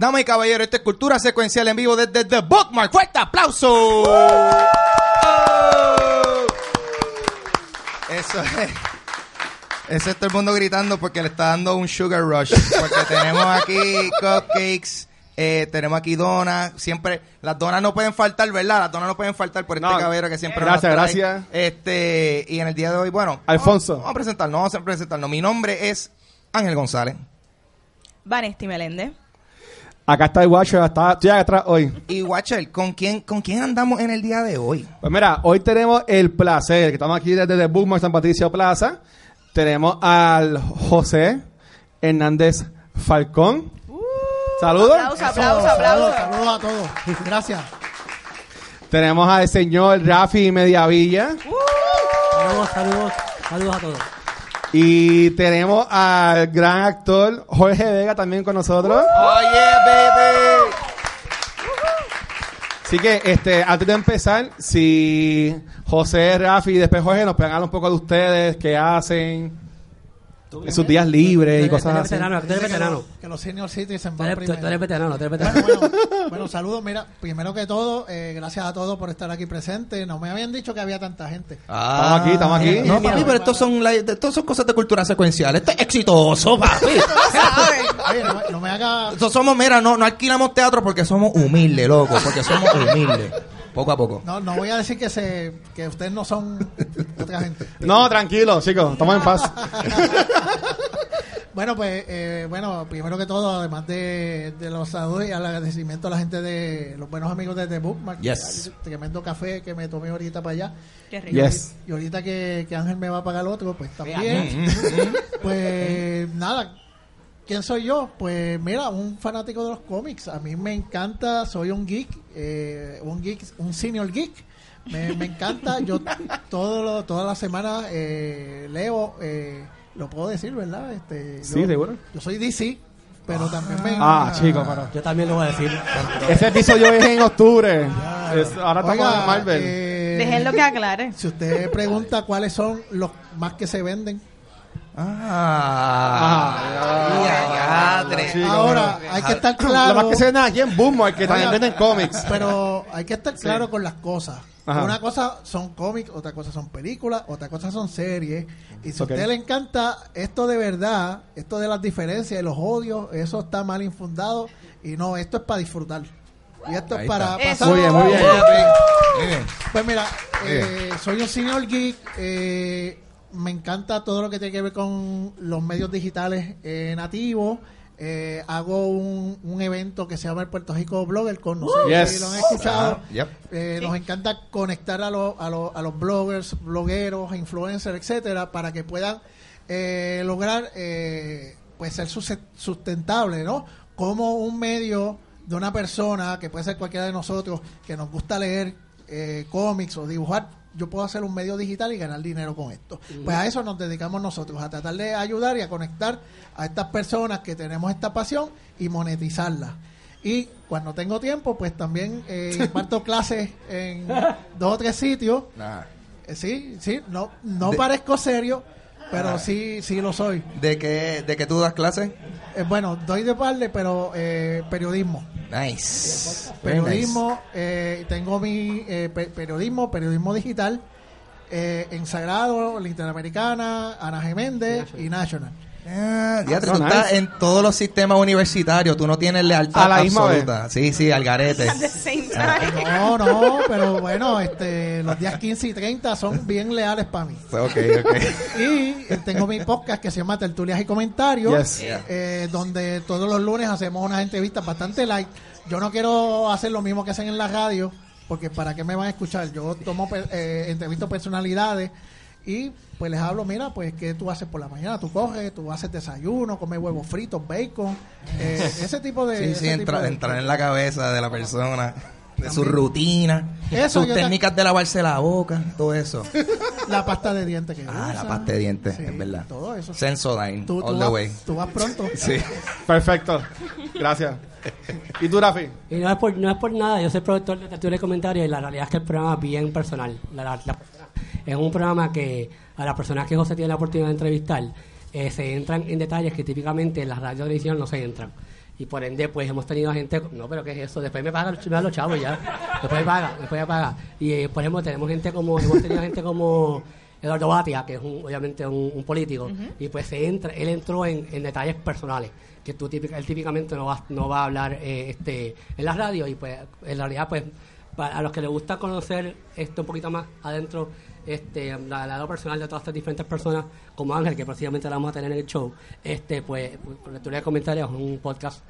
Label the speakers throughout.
Speaker 1: Damas y caballeros, esta es Cultura Secuencial en vivo desde The Bookmark. ¡Fuerte aplauso! Eso es. Eso es todo el mundo gritando porque le está dando un sugar rush. Porque tenemos aquí cupcakes, eh, tenemos aquí donas. Siempre, las donas no pueden faltar, ¿verdad? Las donas no pueden faltar por este
Speaker 2: No.
Speaker 1: cabero que siempre
Speaker 2: Gracias,
Speaker 1: nos trae.
Speaker 2: gracias.
Speaker 1: Este, y en el día de hoy, bueno.
Speaker 2: Alfonso.
Speaker 1: Vamos, vamos a presentarnos, vamos a presentarnos. Mi nombre es Ángel González.
Speaker 3: Vanesti Meléndez.
Speaker 2: Acá está el Watcher, está, estoy acá atrás hoy.
Speaker 1: Y Watcher, ¿con quién, ¿con quién andamos en el día de hoy?
Speaker 2: Pues mira, hoy tenemos el placer, que estamos aquí desde el Bookmark San Patricio Plaza. Tenemos al José Hernández Falcón. Saludos.
Speaker 3: Aplauso, aplauso, aplauso.
Speaker 4: Saludos a todos. Gracias.
Speaker 2: Tenemos al señor Rafi Mediavilla.
Speaker 4: Saludos, saludos, saludos a todos.
Speaker 2: Y tenemos al gran actor Jorge Vega también con nosotros.
Speaker 1: Oye, baby.
Speaker 2: Así que, este, antes de empezar, si José, Rafi y después Jorge nos pegan un poco de ustedes, qué hacen en sus días libres y cosas así.
Speaker 5: veterano, tú eres veterano.
Speaker 4: Que los senior citizens van primero.
Speaker 5: tú eres veterano, tú eres veterano.
Speaker 4: Bueno, saludos. Mira, primero que todo, eh, gracias a todos por estar aquí presentes. No me habían dicho que había tanta gente.
Speaker 2: Estamos aquí, estamos aquí.
Speaker 1: No, papi, pero estos son, la- estos son cosas de cultura secuencial. Esto es exitoso, papi.
Speaker 4: Oye, no, me- no me haga...
Speaker 1: Nosotros somos, mira, no, no alquilamos teatro porque somos humildes, loco. Porque somos humildes. Poco a poco.
Speaker 4: No, no voy a decir que se que ustedes no son otra gente.
Speaker 2: No, tranquilo, chicos, estamos en paz.
Speaker 4: Bueno, pues, eh, bueno, primero que todo, además de, de los saludos y el agradecimiento a la gente de los buenos amigos de The Bookmark.
Speaker 1: Yes.
Speaker 4: Tremendo café que me tomé ahorita para allá.
Speaker 3: Qué rico.
Speaker 2: Yes.
Speaker 4: Y ahorita que, que Ángel me va a pagar otro, pues también. pues nada, ¿quién soy yo? Pues mira, un fanático de los cómics. A mí me encanta, soy un geek, eh, un geek, un senior geek. Me, me encanta, yo todo lo- toda la semana eh, leo, eh, lo puedo decir, ¿verdad? Este,
Speaker 2: Sí,
Speaker 4: yo-
Speaker 2: seguro.
Speaker 4: Yo soy DC, pero también me...
Speaker 2: Ah, chicos, pero...
Speaker 5: Yo también lo voy a decir.
Speaker 2: Ese episodio es en octubre. Es- ahora estamos
Speaker 4: Oiga,
Speaker 2: en Marvel.
Speaker 4: eh,
Speaker 3: Déjenlo que aclare.
Speaker 4: Si usted pregunta cuáles son los más que se venden,
Speaker 1: Ah.
Speaker 2: Ah,
Speaker 1: ya, ya,
Speaker 2: chicos.
Speaker 4: ahora hay que estar
Speaker 2: Lo
Speaker 4: claro.
Speaker 2: más que se venden aquí en Boommark, que también venden cómics.
Speaker 4: Pero hay que estar claro con las cosas.
Speaker 2: Ajá.
Speaker 4: Una cosa son cómics, otra cosa son películas, otra cosa son series. Y si
Speaker 2: Ok.
Speaker 4: a usted le encanta esto de verdad, esto de las diferencias y los odios, eso está mal infundado. Y no, esto es para disfrutar. Y esto
Speaker 1: Ahí
Speaker 4: es para
Speaker 1: está.
Speaker 4: pasar.
Speaker 2: Muy bien, muy bien.
Speaker 4: Pues mira, eh, soy un senior geek. eh, me encanta todo lo que tiene que ver con los medios digitales eh, nativos. Eh, hago un, un evento que se llama el Puerto Rico Blogger con no sé
Speaker 2: Yes.
Speaker 4: si lo han escuchado.
Speaker 1: Ah, yep.
Speaker 4: Eh, nos encanta conectar a, los- a, los- a los bloggers, blogueros, influencers, etcétera, para que puedan eh, lograr eh, pues ser sus- sustentable, ¿no? Como un medio de una persona que puede ser cualquiera de nosotros que nos gusta leer eh, cómics o dibujar, yo puedo hacer un medio digital y ganar dinero con esto. Pues a eso nos dedicamos nosotros, a tratar de ayudar y a conectar a estas personas que tenemos esta pasión y monetizarla. Y cuando tengo tiempo, pues también eh, imparto clases en dos o tres sitios.
Speaker 1: Nah.
Speaker 4: Eh, sí, sí, no, no
Speaker 1: De-
Speaker 4: parezco serio, pero sí, sí lo soy.
Speaker 1: ¿De qué, ¿De qué tú das clases?
Speaker 4: Eh, bueno, doy de parle, pero eh, periodismo.
Speaker 1: Nice.
Speaker 4: Periodismo, eh, tengo mi eh, pe- periodismo, periodismo digital, eh, en Sagrado, Interamericana, Ana Geméndez y National.
Speaker 1: Ah, diatre,
Speaker 2: Oh,
Speaker 1: tú
Speaker 2: nice.
Speaker 1: estás en todos los sistemas universitarios. Tú no tienes lealtad
Speaker 2: A la misma
Speaker 1: absoluta. Sí, sí, al garete.
Speaker 3: Time.
Speaker 4: No, no, pero bueno, este, los días 15 y 30 son bien leales para mí.
Speaker 1: Pues, ok, ok.
Speaker 4: Y eh, tengo mi podcast que se llama Tertulias y Comentarios,
Speaker 2: Yes.
Speaker 4: eh, donde todos los lunes hacemos unas entrevistas bastante light. Yo no quiero hacer lo mismo que hacen en la radio, porque ¿para qué me van a escuchar? Yo tomo eh, entrevisto personalidades y pues les hablo, mira, pues ¿qué tú haces por la mañana? Tú coges, tú haces desayuno, comes huevos fritos, bacon, eh, ese tipo de...
Speaker 1: Sí, sí, entra-
Speaker 4: de-
Speaker 1: entrar en la cabeza de la persona, de su rutina,
Speaker 4: Eso
Speaker 1: sus técnicas de lavarse la boca, todo eso.
Speaker 4: La pasta de dientes que
Speaker 1: Ah, la pasta de dientes,
Speaker 4: Sí,
Speaker 1: es verdad.
Speaker 4: Todo eso.
Speaker 1: Sensodyne,
Speaker 4: Tú, tú
Speaker 1: all the
Speaker 4: vas,
Speaker 1: way.
Speaker 4: tú vas pronto.
Speaker 1: Sí.
Speaker 2: Perfecto. Gracias. ¿Y tú, Rafi?
Speaker 5: Y no es, por, no es por nada, yo soy productor de Tertulia de Comentarios y la realidad es que el programa es bien personal. La- la- la persona- es un programa que a las personas que José tiene la oportunidad de entrevistar eh, se entran en detalles que típicamente en la radio y televisión no se entran. y por ende pues hemos tenido gente, no, pero ¿qué es eso? Después me pagan, me los chavos ya, después me paga, después me paga. Y eh, por ejemplo tenemos gente como, hemos tenido gente como Eduardo Batia, que es un- obviamente un, un político, y pues se entra, él entró en, en detalles personales, que tú típica- él típicamente no va, no va a hablar eh, este en la radio y pues en realidad pues para a los que les gusta conocer esto un poquito más adentro, este, la- lado personal de todas estas diferentes personas, como Ángel, que próximamente la vamos a tener en el show, este, pues, por lectura de comentarios, un podcast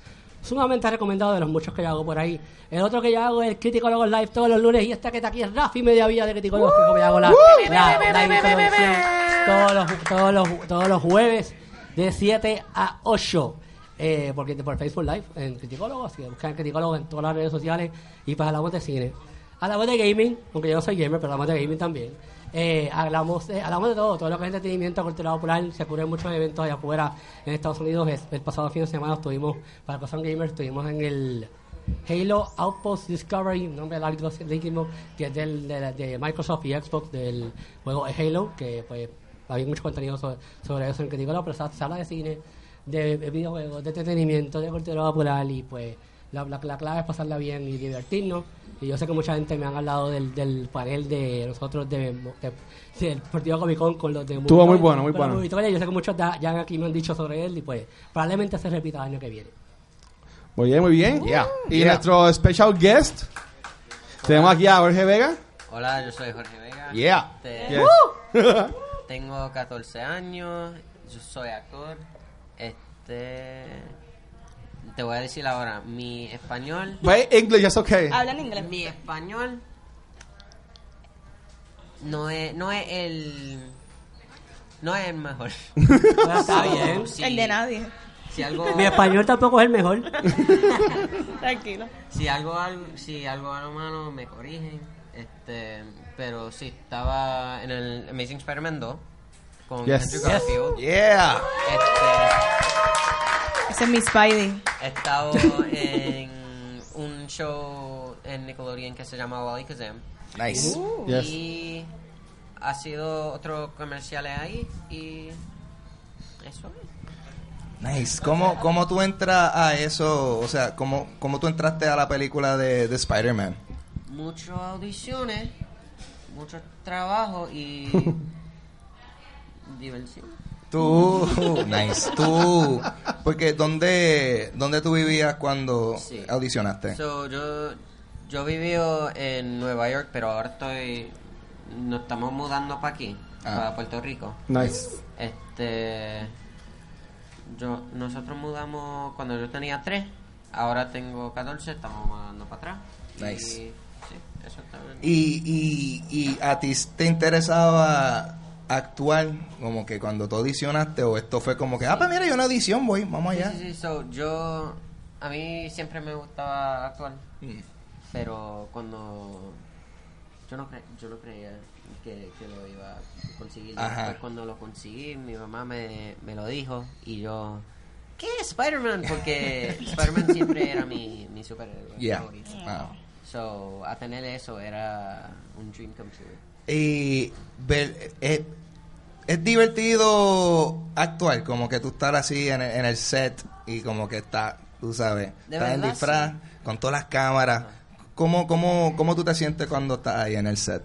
Speaker 5: sumamente recomendado de los muchos que yo hago por ahí. El otro que yo hago es Criticólogos Live todos los lunes, y este que está aquí es Rafi Mediavilla de Criticólogos, que como yo hago la, la, la todos los, todos, los, todos los jueves de 7 a 8 eh, porque por Facebook Live en Criticólogos, así que buscan Criticólogos en todas las redes sociales y pues hablamos de cine. Hablamos de gaming, aunque yo no soy gamer, pero hablamos de gaming también. Eh, hablamos, de, hablamos de todo, todo lo que es entretenimiento, cultura popular, se ocurren muchos eventos allá afuera en Estados Unidos. Es- El pasado fin de semana estuvimos, para que son gamers, estuvimos en el Halo Outpost Discovery, nombre largo, que es del, de, de Microsoft y Xbox del juego Halo, que pues hay mucho contenido sobre, eso en Criticólogos, pero se, habla de cine, de, de videojuegos, de entretenimiento, de cultura popular y pues la, la, la clave es pasarla bien y divertirnos. Y yo sé que mucha gente me han hablado del, del panel de nosotros de, de- del partido Comic Con con los de
Speaker 2: Estuvo muy bueno, muy bueno.
Speaker 5: Yo sé que muchos da- ya aquí me han dicho sobre él y pues probablemente se repita el año que viene.
Speaker 2: Muy bien, muy bien.
Speaker 1: Yeah.
Speaker 2: Y
Speaker 1: Yeah.
Speaker 2: nuestro special guest, tenemos aquí a Jorge Vega.
Speaker 6: Hola, yo soy Jorge Vega.
Speaker 1: Yeah.
Speaker 2: Yes.
Speaker 6: Tengo 14 años, yo soy actor. Este. Te voy a decir ahora, mi español.
Speaker 2: But English, that's okay.
Speaker 3: Habla en inglés.
Speaker 6: Mi español. No es, no es el. No es el mejor.
Speaker 5: Está bien.
Speaker 6: Si-
Speaker 3: El de nadie.
Speaker 6: Si algo.
Speaker 5: Mi español tampoco es el mejor.
Speaker 3: Tranquilo.
Speaker 6: Si algo, algo, si algo a lo malo me corrigen. Este, pero sí, estaba en el Amazing Spider-Man 2 con
Speaker 2: Yes.
Speaker 6: Andrew Garfield.
Speaker 1: Yeah.
Speaker 6: Este,
Speaker 3: Ese es mi Spidey.
Speaker 6: he estado en un show en Nickelodeon que se llama Wally Kazam.
Speaker 1: Nice.
Speaker 2: Yes.
Speaker 6: Y ha sido otro comercial ahí y eso es.
Speaker 1: Nice. ¿Cómo, ¿Cómo tú entras a eso? O sea, ¿cómo, cómo tú entraste a la película de, de Spider-Man?
Speaker 6: Muchas audiciones, mucho trabajo y diversión.
Speaker 1: Tú, nice. Tú, porque ¿dónde, dónde tú vivías cuando
Speaker 6: Sí.
Speaker 1: audicionaste?
Speaker 6: So, yo, yo vivo en Nueva York, pero ahora estoy. Nos estamos mudando para aquí,
Speaker 1: Ah.
Speaker 6: para Puerto Rico.
Speaker 2: Nice.
Speaker 6: Este. Yo, nosotros mudamos cuando yo tenía 3, ahora tengo 14, estamos mudando para atrás.
Speaker 1: Nice.
Speaker 6: Y, sí, exactamente.
Speaker 1: Y, y, y a ti te interesaba actuar como que cuando tú audicionaste o esto fue como que, ah, pues mira, yo una audición voy, vamos allá.
Speaker 6: Sí, sí, sí, so, yo. A mí siempre me gustaba actuar,
Speaker 1: Mm.
Speaker 6: pero cuando. Yo no, cre- yo no creía que, que lo iba a conseguir. Después cuando lo conseguí, mi mamá me, me lo dijo y yo. ¿Qué? Spider-Man, porque Spider-Man siempre era mi, mi superhéroe
Speaker 1: Yeah.
Speaker 6: favorito.
Speaker 1: Ah.
Speaker 6: So, a tener eso era un dream come true.
Speaker 1: Y ver- es, es divertido actuar, como que tú estar así en el, en el set y como que está, tú sabes, estás en disfraz, con todas las cámaras. ¿Cómo, cómo, ¿Cómo tú te sientes cuando estás ahí en el set?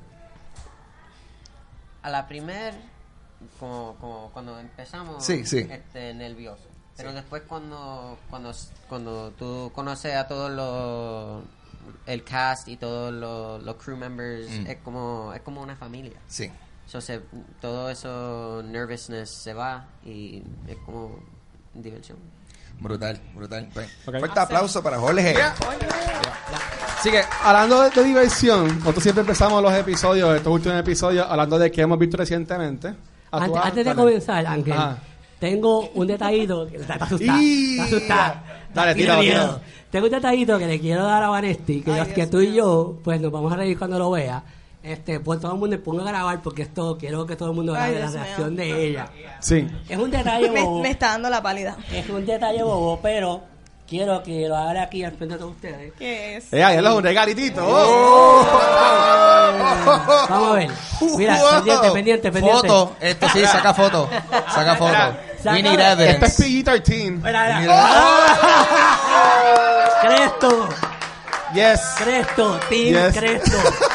Speaker 6: A la primer, como, como cuando empezamos,
Speaker 1: Sí, sí.
Speaker 6: Este, nervioso. Pero después cuando, cuando, cuando tú conoces a todos los, el cast y todos los, los crew members,
Speaker 1: Mm.
Speaker 6: es como, es como una familia.
Speaker 1: Sí.
Speaker 6: So, se- todo eso nervousness se va y es como diversión.
Speaker 1: Brutal, brutal. Pues. Fuerte aplauso para Jorge.
Speaker 2: Así que, hablando de, de diversión, nosotros siempre empezamos los episodios, estos últimos episodios, hablando de qué hemos visto recientemente.
Speaker 5: Antes, antes de comenzar, Ángel, tengo un detallito. que Está, está asustada.
Speaker 2: Y-
Speaker 5: Está asustada.
Speaker 2: Dale, tíralo.
Speaker 5: Tengo un detallito que le quiero dar a Vanesti, que,
Speaker 3: Ay,
Speaker 5: que tú y yo, pues nos vamos a reír cuando lo vea. Este, pues todo el mundo ponga a grabar porque esto quiero que todo el mundo
Speaker 3: Ay,
Speaker 5: grabe la
Speaker 3: Dios mío.
Speaker 5: reacción de ella.
Speaker 2: Sí.
Speaker 5: Es un detalle
Speaker 3: Me,
Speaker 5: bobo.
Speaker 3: me está dando la pálida.
Speaker 5: Es un detalle bobo, pero quiero que lo haga aquí al frente de todos ustedes.
Speaker 3: ¿Qué es?
Speaker 2: Eh, ahí es un regalitito.
Speaker 5: Vamos a ver. Mira,
Speaker 1: Wow.
Speaker 5: pendiente, pendiente, pendiente.
Speaker 1: Foto. Esto sí, saca foto. Saca foto. We need evidence.
Speaker 2: Es PG-13.
Speaker 5: Mira, mira.
Speaker 1: Mira.
Speaker 5: Cresto,
Speaker 2: Yes.
Speaker 5: Cresto, Team
Speaker 2: Yes.
Speaker 5: Cresto.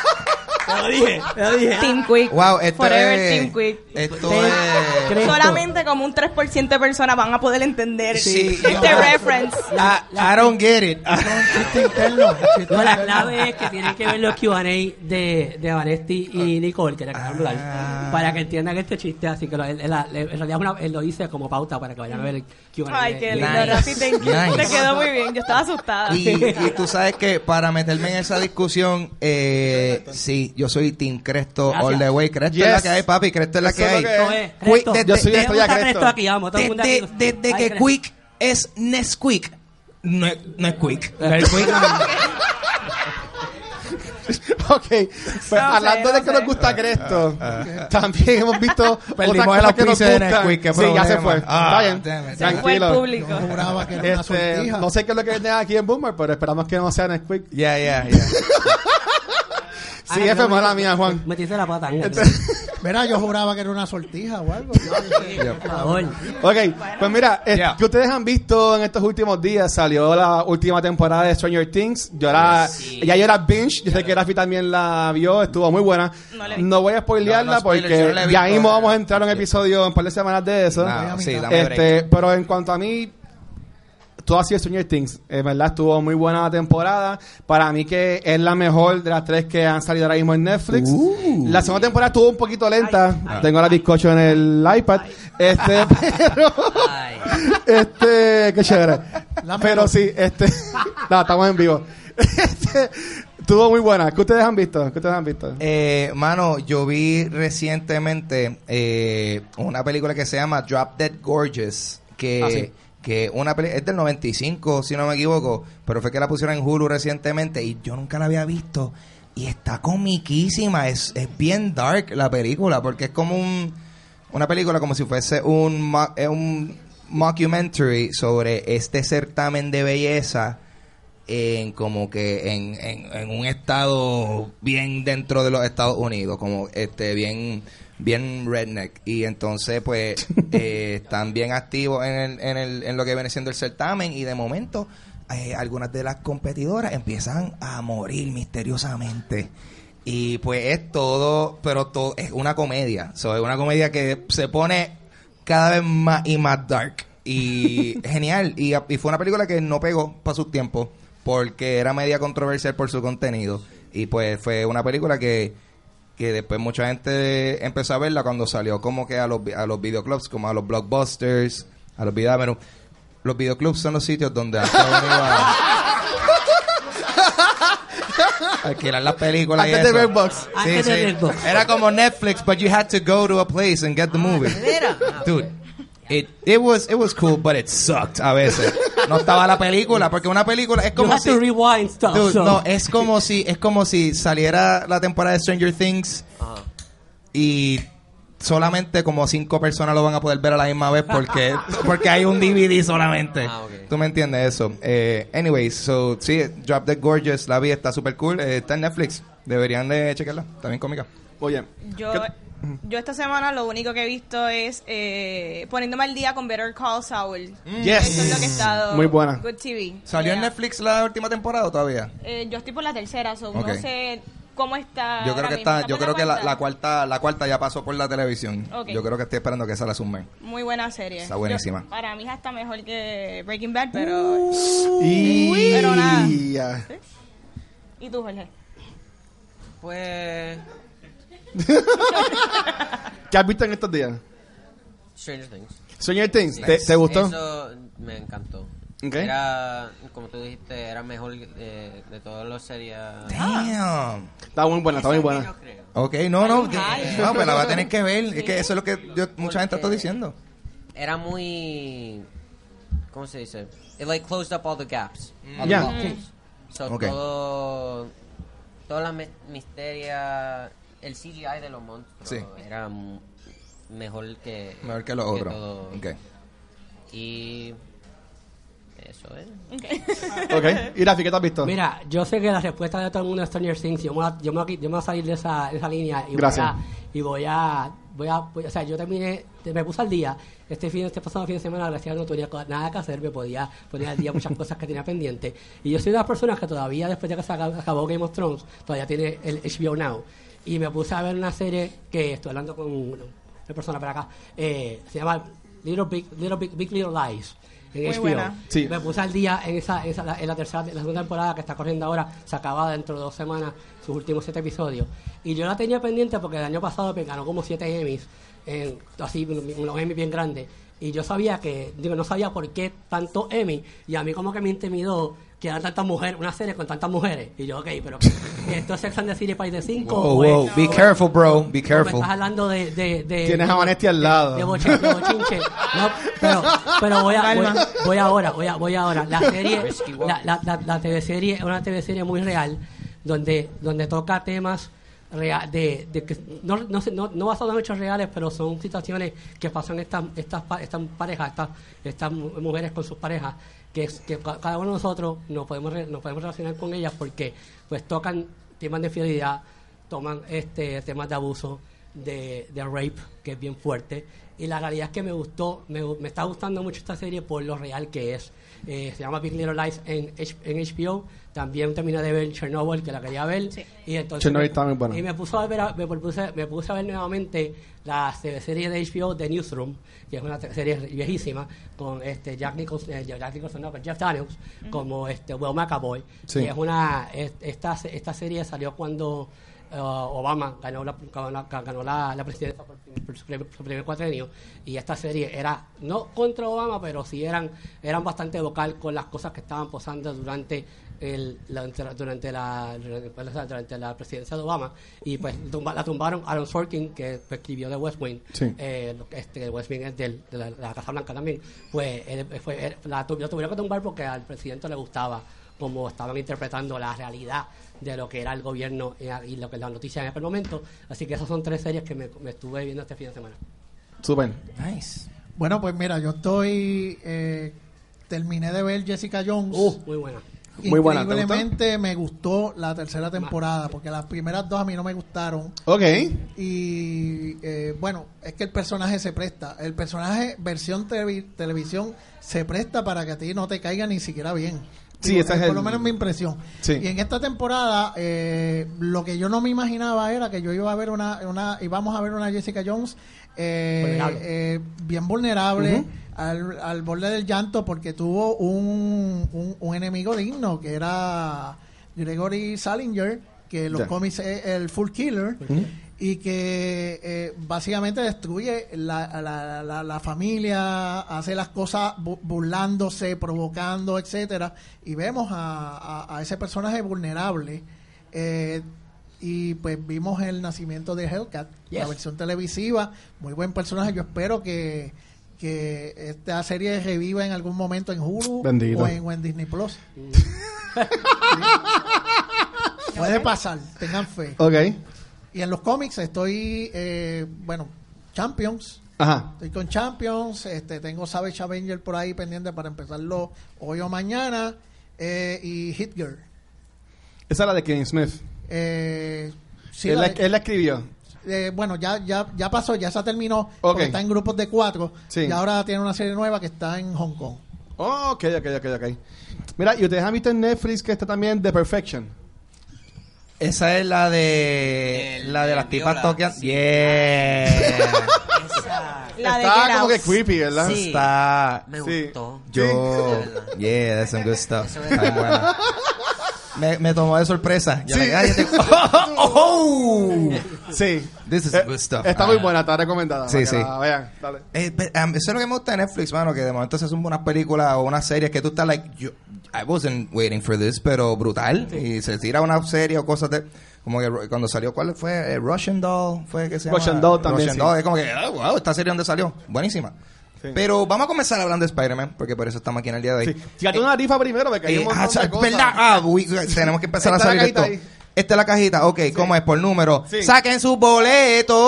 Speaker 5: Lo dije, lo dije.
Speaker 3: Team Quick.
Speaker 1: Wow, esto
Speaker 3: Forever
Speaker 1: es...
Speaker 3: Team Quick.
Speaker 1: Esto es...
Speaker 3: Solamente como un 3% de personas van a poder entender
Speaker 1: Sí,
Speaker 3: este
Speaker 1: no.
Speaker 3: reference.
Speaker 1: I, I don't get it.
Speaker 4: Chiste interno. chiste
Speaker 5: No, la clave es que tienen que ver los Q&A de, de Vanesti y Nicole, que le acaban de
Speaker 1: Ah.
Speaker 5: hablar, para que entiendan este chiste. Así que lo, él, él- él- en realidad una- él lo dice como pauta para que vayan a ver el Q&A.
Speaker 3: Ay, qué lindo. Rafi. Te,
Speaker 1: Nice.
Speaker 3: te quedó muy bien. Yo estaba asustada.
Speaker 1: Y, y tú sabes que para meterme en esa discusión, eh, sí, yo soy Team Cresto
Speaker 5: Gracias.
Speaker 1: all the way. Cresto es la
Speaker 2: Yes.
Speaker 1: que hay, papi. Cresto es la que hay.
Speaker 2: que
Speaker 5: Esto es,
Speaker 1: Quick,
Speaker 5: Cresto.
Speaker 1: de-
Speaker 2: Yo soy
Speaker 1: de- Desde, desde
Speaker 5: Ay,
Speaker 1: que
Speaker 5: Cresto.
Speaker 1: Quick es Nesquik, no es, no es Quick. No es Quick.
Speaker 2: Ok, pues
Speaker 3: No
Speaker 2: hablando
Speaker 3: sé,
Speaker 2: de
Speaker 3: no
Speaker 2: que
Speaker 3: sé.
Speaker 2: nos gusta Cresto, también hemos visto
Speaker 1: Perdimos
Speaker 2: otras
Speaker 1: el
Speaker 2: cosas que nos
Speaker 1: de
Speaker 2: gustan.
Speaker 1: Nesquik, qué
Speaker 2: Sí, ya se fue.
Speaker 1: Ah,
Speaker 2: Está bien.
Speaker 1: damn it.
Speaker 3: Se fue el
Speaker 2: Tranquilo. Este, no sé qué es lo que viene aquí en Boomer, pero esperamos que no sea Nesquik.
Speaker 1: Ya, ya, ya.
Speaker 2: Sí,
Speaker 5: Ay,
Speaker 2: F,
Speaker 5: no,
Speaker 2: mala
Speaker 5: me-
Speaker 2: mía, Juan.
Speaker 5: Metiste la pata.
Speaker 2: Este-
Speaker 4: Mira, yo juraba que era una sortija o algo.
Speaker 5: Por favor.
Speaker 2: Ok, pues mira, eh,
Speaker 1: Yeah.
Speaker 2: que ustedes han visto en estos últimos días, salió la última temporada de Stranger Things. Yo era, ya yo era binge, yo sé que Rafi también la vio, estuvo muy buena.
Speaker 3: No la he
Speaker 2: No voy a spoilearla
Speaker 1: No, no spoilers, yo
Speaker 2: porque
Speaker 1: no la he
Speaker 2: ya
Speaker 1: visto.
Speaker 2: mismo vamos a entrar a un episodio en un par de semanas de eso.
Speaker 1: No, sí, dame break.
Speaker 2: Este, pero en cuanto a mí, todo ha sido Stranger Things. En verdad estuvo muy buena la temporada. Para mí que es la mejor de las tres que han salido ahora mismo en Netflix.
Speaker 1: Uh.
Speaker 2: La segunda temporada estuvo un poquito lenta. Tengo la bizcocho en el iPad. Este, pero...
Speaker 5: Ay.
Speaker 2: Este, qué chévere.
Speaker 4: La
Speaker 2: Pero sí, este... no, estamos en vivo. Este, estuvo muy buena. ¿Qué ustedes han visto? ¿Qué ustedes han visto?
Speaker 1: Eh, mano, yo vi recientemente eh, una película que se llama Drop Dead Gorgeous, que,
Speaker 2: Ah, sí.
Speaker 1: Que una peli- es del 95, si no me equivoco, pero fue que la pusieron en Hulu recientemente y yo nunca la había visto. Y está comiquísima, es, es bien dark la película, porque es como un, una película como si fuese un, un mockumentary sobre este certamen de belleza en como que en, en un estado bien dentro de los Estados Unidos, como este bien bien redneck. Y entonces pues eh, están bien activos en, el, en, el, en lo que viene siendo el certamen. Y de momento eh, algunas de las competidoras empiezan a morir misteriosamente. Y pues es todo pero todo es una comedia. So, es una comedia que se pone cada vez más y más dark. Y genial. Y, y fue una película que no pegó para sus tiempos porque era media controversial por su contenido. Y pues fue una película que que después mucha gente empezó a verla cuando salió como que a los, a los videoclubs, como a los blockbusters, a los videómenos. Los videoclubs son los sitios donde antes uno iba a alquilar las películas y
Speaker 2: Antes de
Speaker 1: eso.
Speaker 2: Redbox.
Speaker 5: Antes de Redbox.
Speaker 1: Era como Netflix, but you had to go to a place and get the movie. Dude, it, it was it was cool, but it sucked a veces. No estaba la película, porque una película es
Speaker 5: You
Speaker 1: como
Speaker 5: have
Speaker 1: si
Speaker 5: to rewind stuff.
Speaker 1: Dude,
Speaker 5: so-
Speaker 1: no, es como si es como si saliera la temporada de Stranger Things y solamente como cinco personas lo van a poder ver a la misma vez porque porque hay un DVD solamente.
Speaker 6: Ah, ok.
Speaker 1: ¿Tú me entiendes eso? Eh, anyways, so sí, Drop Dead Gorgeous, la vi, está super cool, eh, está en Netflix. Deberían de checarla, está bien cómica.
Speaker 2: Oye,
Speaker 3: Yo,
Speaker 2: ¿qué-
Speaker 3: yo esta semana lo único que he visto es eh, poniéndome al día con Better Call Saul.
Speaker 2: Yes.
Speaker 3: Eso es lo que he estado.
Speaker 2: Muy buena.
Speaker 3: Good TV.
Speaker 1: ¿Salió en. Netflix la última temporada o todavía?
Speaker 3: Eh, yo estoy por la tercera, so no sé cómo está.
Speaker 1: Yo creo que está, yo creo que la,
Speaker 3: cuarta?
Speaker 1: la cuarta, la cuarta ya pasó por la televisión. Yo creo que estoy esperando que esa la sumen.
Speaker 3: Muy buena serie.
Speaker 1: Está buenísima.
Speaker 3: Yo- para mí es hasta mejor que Breaking Bad, pero.
Speaker 2: y...
Speaker 3: Pero nada.
Speaker 2: ya.
Speaker 3: ¿Y tú, Jorge?
Speaker 6: Pues.
Speaker 2: ¿Qué has visto en estos días?
Speaker 6: Stranger Things.
Speaker 2: Stranger Things, ¿te, te gustó?
Speaker 6: Eso me encantó.
Speaker 2: Ok.
Speaker 6: Era, como tú dijiste, era mejor eh, de todas las series.
Speaker 1: Damn.
Speaker 2: Está muy buena, está muy buena.
Speaker 1: Ok, no, no, no, pero la va a tener que ver. Es que eso es lo que yo- mucha gente está diciendo.
Speaker 6: Era muy. ¿Cómo se dice? It like closed up all the gaps. All the
Speaker 2: Yeah.
Speaker 6: loopholes. So
Speaker 1: Ok.
Speaker 6: todo. Toda la mi- misteria. El CGI de los monstruos
Speaker 1: Sí.
Speaker 6: era mejor que.
Speaker 1: Mejor que los otros.
Speaker 6: todo.
Speaker 1: Ok.
Speaker 6: Y. Eso es.
Speaker 2: Ok. ¿Y Rafi, qué te has visto?
Speaker 5: Mira, yo sé que la respuesta de todo el mundo es Stranger Things. Yo me voy a, yo me voy a, yo me voy a salir de esa, de esa línea y
Speaker 2: Gracias.
Speaker 5: voy a, y voy a voy a, voy- o sea, yo terminé, me puse al día, este fin, este pasado fin de semana, gracias a no tenía nada que hacer, me podía poner al día muchas cosas que tenía pendientes. Y yo soy de las personas que todavía, después de que se acab- acabó Game of Thrones, todavía tiene el HBO Now. Y me puse a ver una serie que estoy hablando con una persona para acá, eh, se llama Little Big, Little Big, Big Little Lies. En
Speaker 3: Muy
Speaker 5: HBO.
Speaker 3: buena.
Speaker 2: Sí.
Speaker 5: Me puse al día en esa, esa- la- en la tercera, en la segunda temporada que está corriendo ahora, se acaba dentro de dos semanas sus últimos siete episodios. Y yo la tenía pendiente porque el año pasado me ganó como siete Emmys, en, así, unos Emmys bien grandes. Y yo sabía que, digo, no sabía por qué tanto Emmy, y a mí como que me intimidó que eran tantas mujeres, una serie con tantas mujeres. Y yo, ok, pero ¿esto es Sex and the City País de 5?
Speaker 1: Wow, wow. Be careful, bro. Be
Speaker 5: Me
Speaker 1: careful.
Speaker 5: estás hablando de... de, de
Speaker 2: Tienes a Vanetti al lado.
Speaker 5: De, de bochinche. No, pero, pero voy, a, voy, voy ahora, voy, a, voy ahora. La serie, la, la, la, la TV serie es una TV serie muy real, donde, donde toca temas real, de, de que no, no, no, no basados en hechos reales, pero son situaciones que pasan estas estas pa- estas parejas, estas estas mu- mujeres con sus parejas, que, que ca- cada uno de nosotros nos podemos nos podemos relacionar con ellas porque pues tocan temas de fidelidad, toman este temas de abuso, de, de rape, que es bien fuerte. Y la realidad es que me gustó, me, me está gustando mucho esta serie por lo real que es. Eh, se llama Big Little Lies en, en HBO. También terminé de ver Chernobyl, que la quería ver.
Speaker 3: Sí.
Speaker 5: Y entonces
Speaker 2: Chernobyl está muy buena.
Speaker 5: Y me, puso a ver, me, puse, me puse a ver nuevamente la se- serie de HBO The Newsroom, que es una serie viejísima, con este Jack Nicholson, eh, Jack Nicholson no, con Jeff Daniels, como este Will McAvoy.
Speaker 2: Sí.
Speaker 5: Y es una, es- esta, esta serie salió cuando eh, Obama ganó la, ganó la, ganó la, la presidencia por, por su, primer, su primer cuatrenio y esta serie era no contra Obama pero sí eran eran bastante vocal con las cosas que estaban posando durante el, la, durante la durante la presidencia de Obama y pues tumba- la tumbaron Aaron Sorkin que pues, escribió de West Wing
Speaker 2: Sí.
Speaker 5: eh, lo que- este West Wing es del- de, la, de la Casa Blanca también pues él- fue, él- la, lo tuvieron que tumbar porque al presidente le gustaba como estaban interpretando la realidad de lo que era el gobierno y, y lo que la noticia en aquel momento. Así que esas son tres series que me, me estuve viendo este fin de semana.
Speaker 2: Súper.
Speaker 1: Nice.
Speaker 4: Bueno, pues mira, yo estoy. eh, terminé de ver Jessica Jones.
Speaker 5: Uh, muy buena.
Speaker 2: Muy buena.
Speaker 4: Increíblemente me gustó la tercera temporada, porque las primeras dos a mí no me gustaron.
Speaker 2: Ok.
Speaker 4: Y eh, bueno, es que el personaje se presta. El personaje, versión televi- televisión, se presta para que a ti no te caiga ni siquiera bien.
Speaker 2: Sí,
Speaker 4: Digo,
Speaker 2: ese es
Speaker 4: por
Speaker 2: el-
Speaker 4: lo menos mi impresión.
Speaker 2: Sí.
Speaker 4: Y en esta temporada, eh, lo que yo no me imaginaba era que yo iba a ver una, una íbamos a ver una Jessica Jones eh,
Speaker 5: Vulnerable.
Speaker 4: eh, bien vulnerable. Al, al borde del llanto, porque tuvo un, un, un enemigo digno, que era Gregory Salinger, que en los cómics es el Full Killer y que eh, básicamente destruye la, la, la, la familia, hace las cosas bu- burlándose, provocando, etcétera, y vemos a, a- a ese personaje vulnerable. eh, y pues vimos el nacimiento de Hellcat, la versión televisiva, muy buen personaje. Yo espero que, que esta serie reviva en algún momento en Hulu
Speaker 2: Bendito.
Speaker 4: o en, o en Disney Plus. Puede pasar, tengan fe.
Speaker 2: Ok.
Speaker 4: Y en los cómics estoy, eh, bueno, Champions.
Speaker 2: Ajá.
Speaker 4: Estoy con Champions. Este, tengo Savage Avenger por ahí pendiente para empezarlo hoy o mañana. eh, y Hit Girl.
Speaker 2: Esa es la de Kevin Smith.
Speaker 4: Eh, sí,
Speaker 2: él,
Speaker 4: la
Speaker 2: la,
Speaker 4: de-
Speaker 2: él la escribió.
Speaker 4: Eh, bueno, ya, ya, ya pasó, ya se terminó. Porque está en grupos de cuatro.
Speaker 2: Sí.
Speaker 4: Y ahora tiene una serie nueva que está en Hong Kong.
Speaker 2: Oh, ok, ok, ok, ok. Mira, y ustedes han visto en Netflix que está también The Perfection.
Speaker 1: Esa es la de
Speaker 6: El-
Speaker 1: la de las tipas toquean.
Speaker 6: Sí.
Speaker 1: Yeah.
Speaker 6: Esa
Speaker 3: La
Speaker 2: está como que creepy, ¿verdad?
Speaker 6: Sí.
Speaker 1: Está
Speaker 6: me
Speaker 2: Sí.
Speaker 6: gustó.
Speaker 1: yo yeah, that's some good stuff.
Speaker 6: Eso es-
Speaker 1: Está bien buena. Me, me tomó de sorpresa. Yo
Speaker 2: Sí.
Speaker 1: le- te- oh,
Speaker 2: Sí.
Speaker 1: This is
Speaker 2: Eh,
Speaker 1: good stuff.
Speaker 2: Está
Speaker 1: Ah.
Speaker 2: muy buena, está recomendada.
Speaker 1: Sí, sí.
Speaker 2: la vean, dale.
Speaker 1: Eh, um, eso es lo que me gusta de Netflix, mano, que de momento se hacen unas películas o unas series que tú estás like, yo, I wasn't waiting for this, pero brutal. Y se tira una serie o cosas de, como que cuando salió, ¿cuál fue? Eh, Russian Doll, fue que se llama.
Speaker 2: Russian Doll también,
Speaker 1: Russian
Speaker 2: sí.
Speaker 1: Doll, es como que, oh, wow, esta serie donde salió, buenísima.
Speaker 2: Sí.
Speaker 1: Pero vamos a comenzar hablando de Spider-Man, porque por eso estamos aquí en el día de hoy.
Speaker 2: Sí. Fíjate una rifa primero, porque hay
Speaker 1: Eh, ah. ¿verdad? Ah, tenemos que empezar a salir esto.
Speaker 2: ahí.
Speaker 1: Esta es la cajita, ok, ¿cómo es? Por número.
Speaker 2: Sí.
Speaker 1: Saquen sus boletos.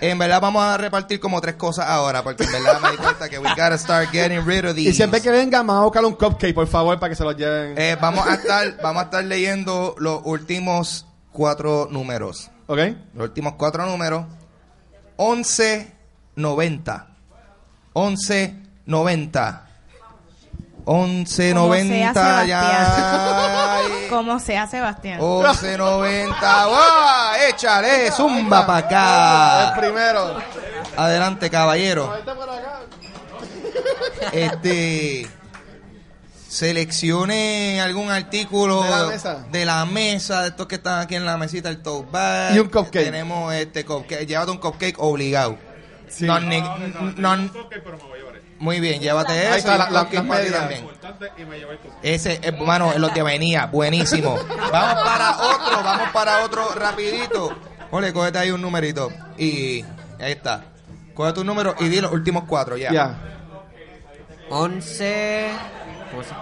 Speaker 1: En verdad vamos a repartir como tres cosas ahora, porque en verdad me di cuenta que we gotta start getting rid of these.
Speaker 2: Y siempre que vengan, vamos a buscar un cupcake, por favor, para que se los lleven.
Speaker 1: Eh, vamos a estar, vamos a estar leyendo los últimos cuatro números.
Speaker 2: ¿Ok?
Speaker 1: Los últimos cuatro números. 1190. 1190.
Speaker 3: Como
Speaker 1: 1190
Speaker 3: sea
Speaker 1: ya.
Speaker 3: Como sea Sebastián.
Speaker 1: 1190. ¡Wow! Échale, zumba para
Speaker 2: El
Speaker 1: acá.
Speaker 2: primero.
Speaker 1: Adelante, caballero. Este. Seleccione algún artículo
Speaker 2: De la mesa.
Speaker 1: de la mesa, de estos que están aquí en la mesita, el tote bag.
Speaker 2: Y un cupcake.
Speaker 1: Tenemos este cupcake. Llévate un cupcake obligado.
Speaker 2: Sí.
Speaker 1: Non- non- muy bien, llévate
Speaker 2: Ahí
Speaker 1: eso.
Speaker 2: está,
Speaker 1: y
Speaker 2: la- la-
Speaker 1: también. Ese, es bueno, es lo que venía, buenísimo. Vamos para otro, vamos para otro rapidito. Ole, cógete ahí un numerito. Y ahí está. Coge tu número y di los últimos cuatro, ya.
Speaker 2: Ya.
Speaker 6: 11. ¿Cómo se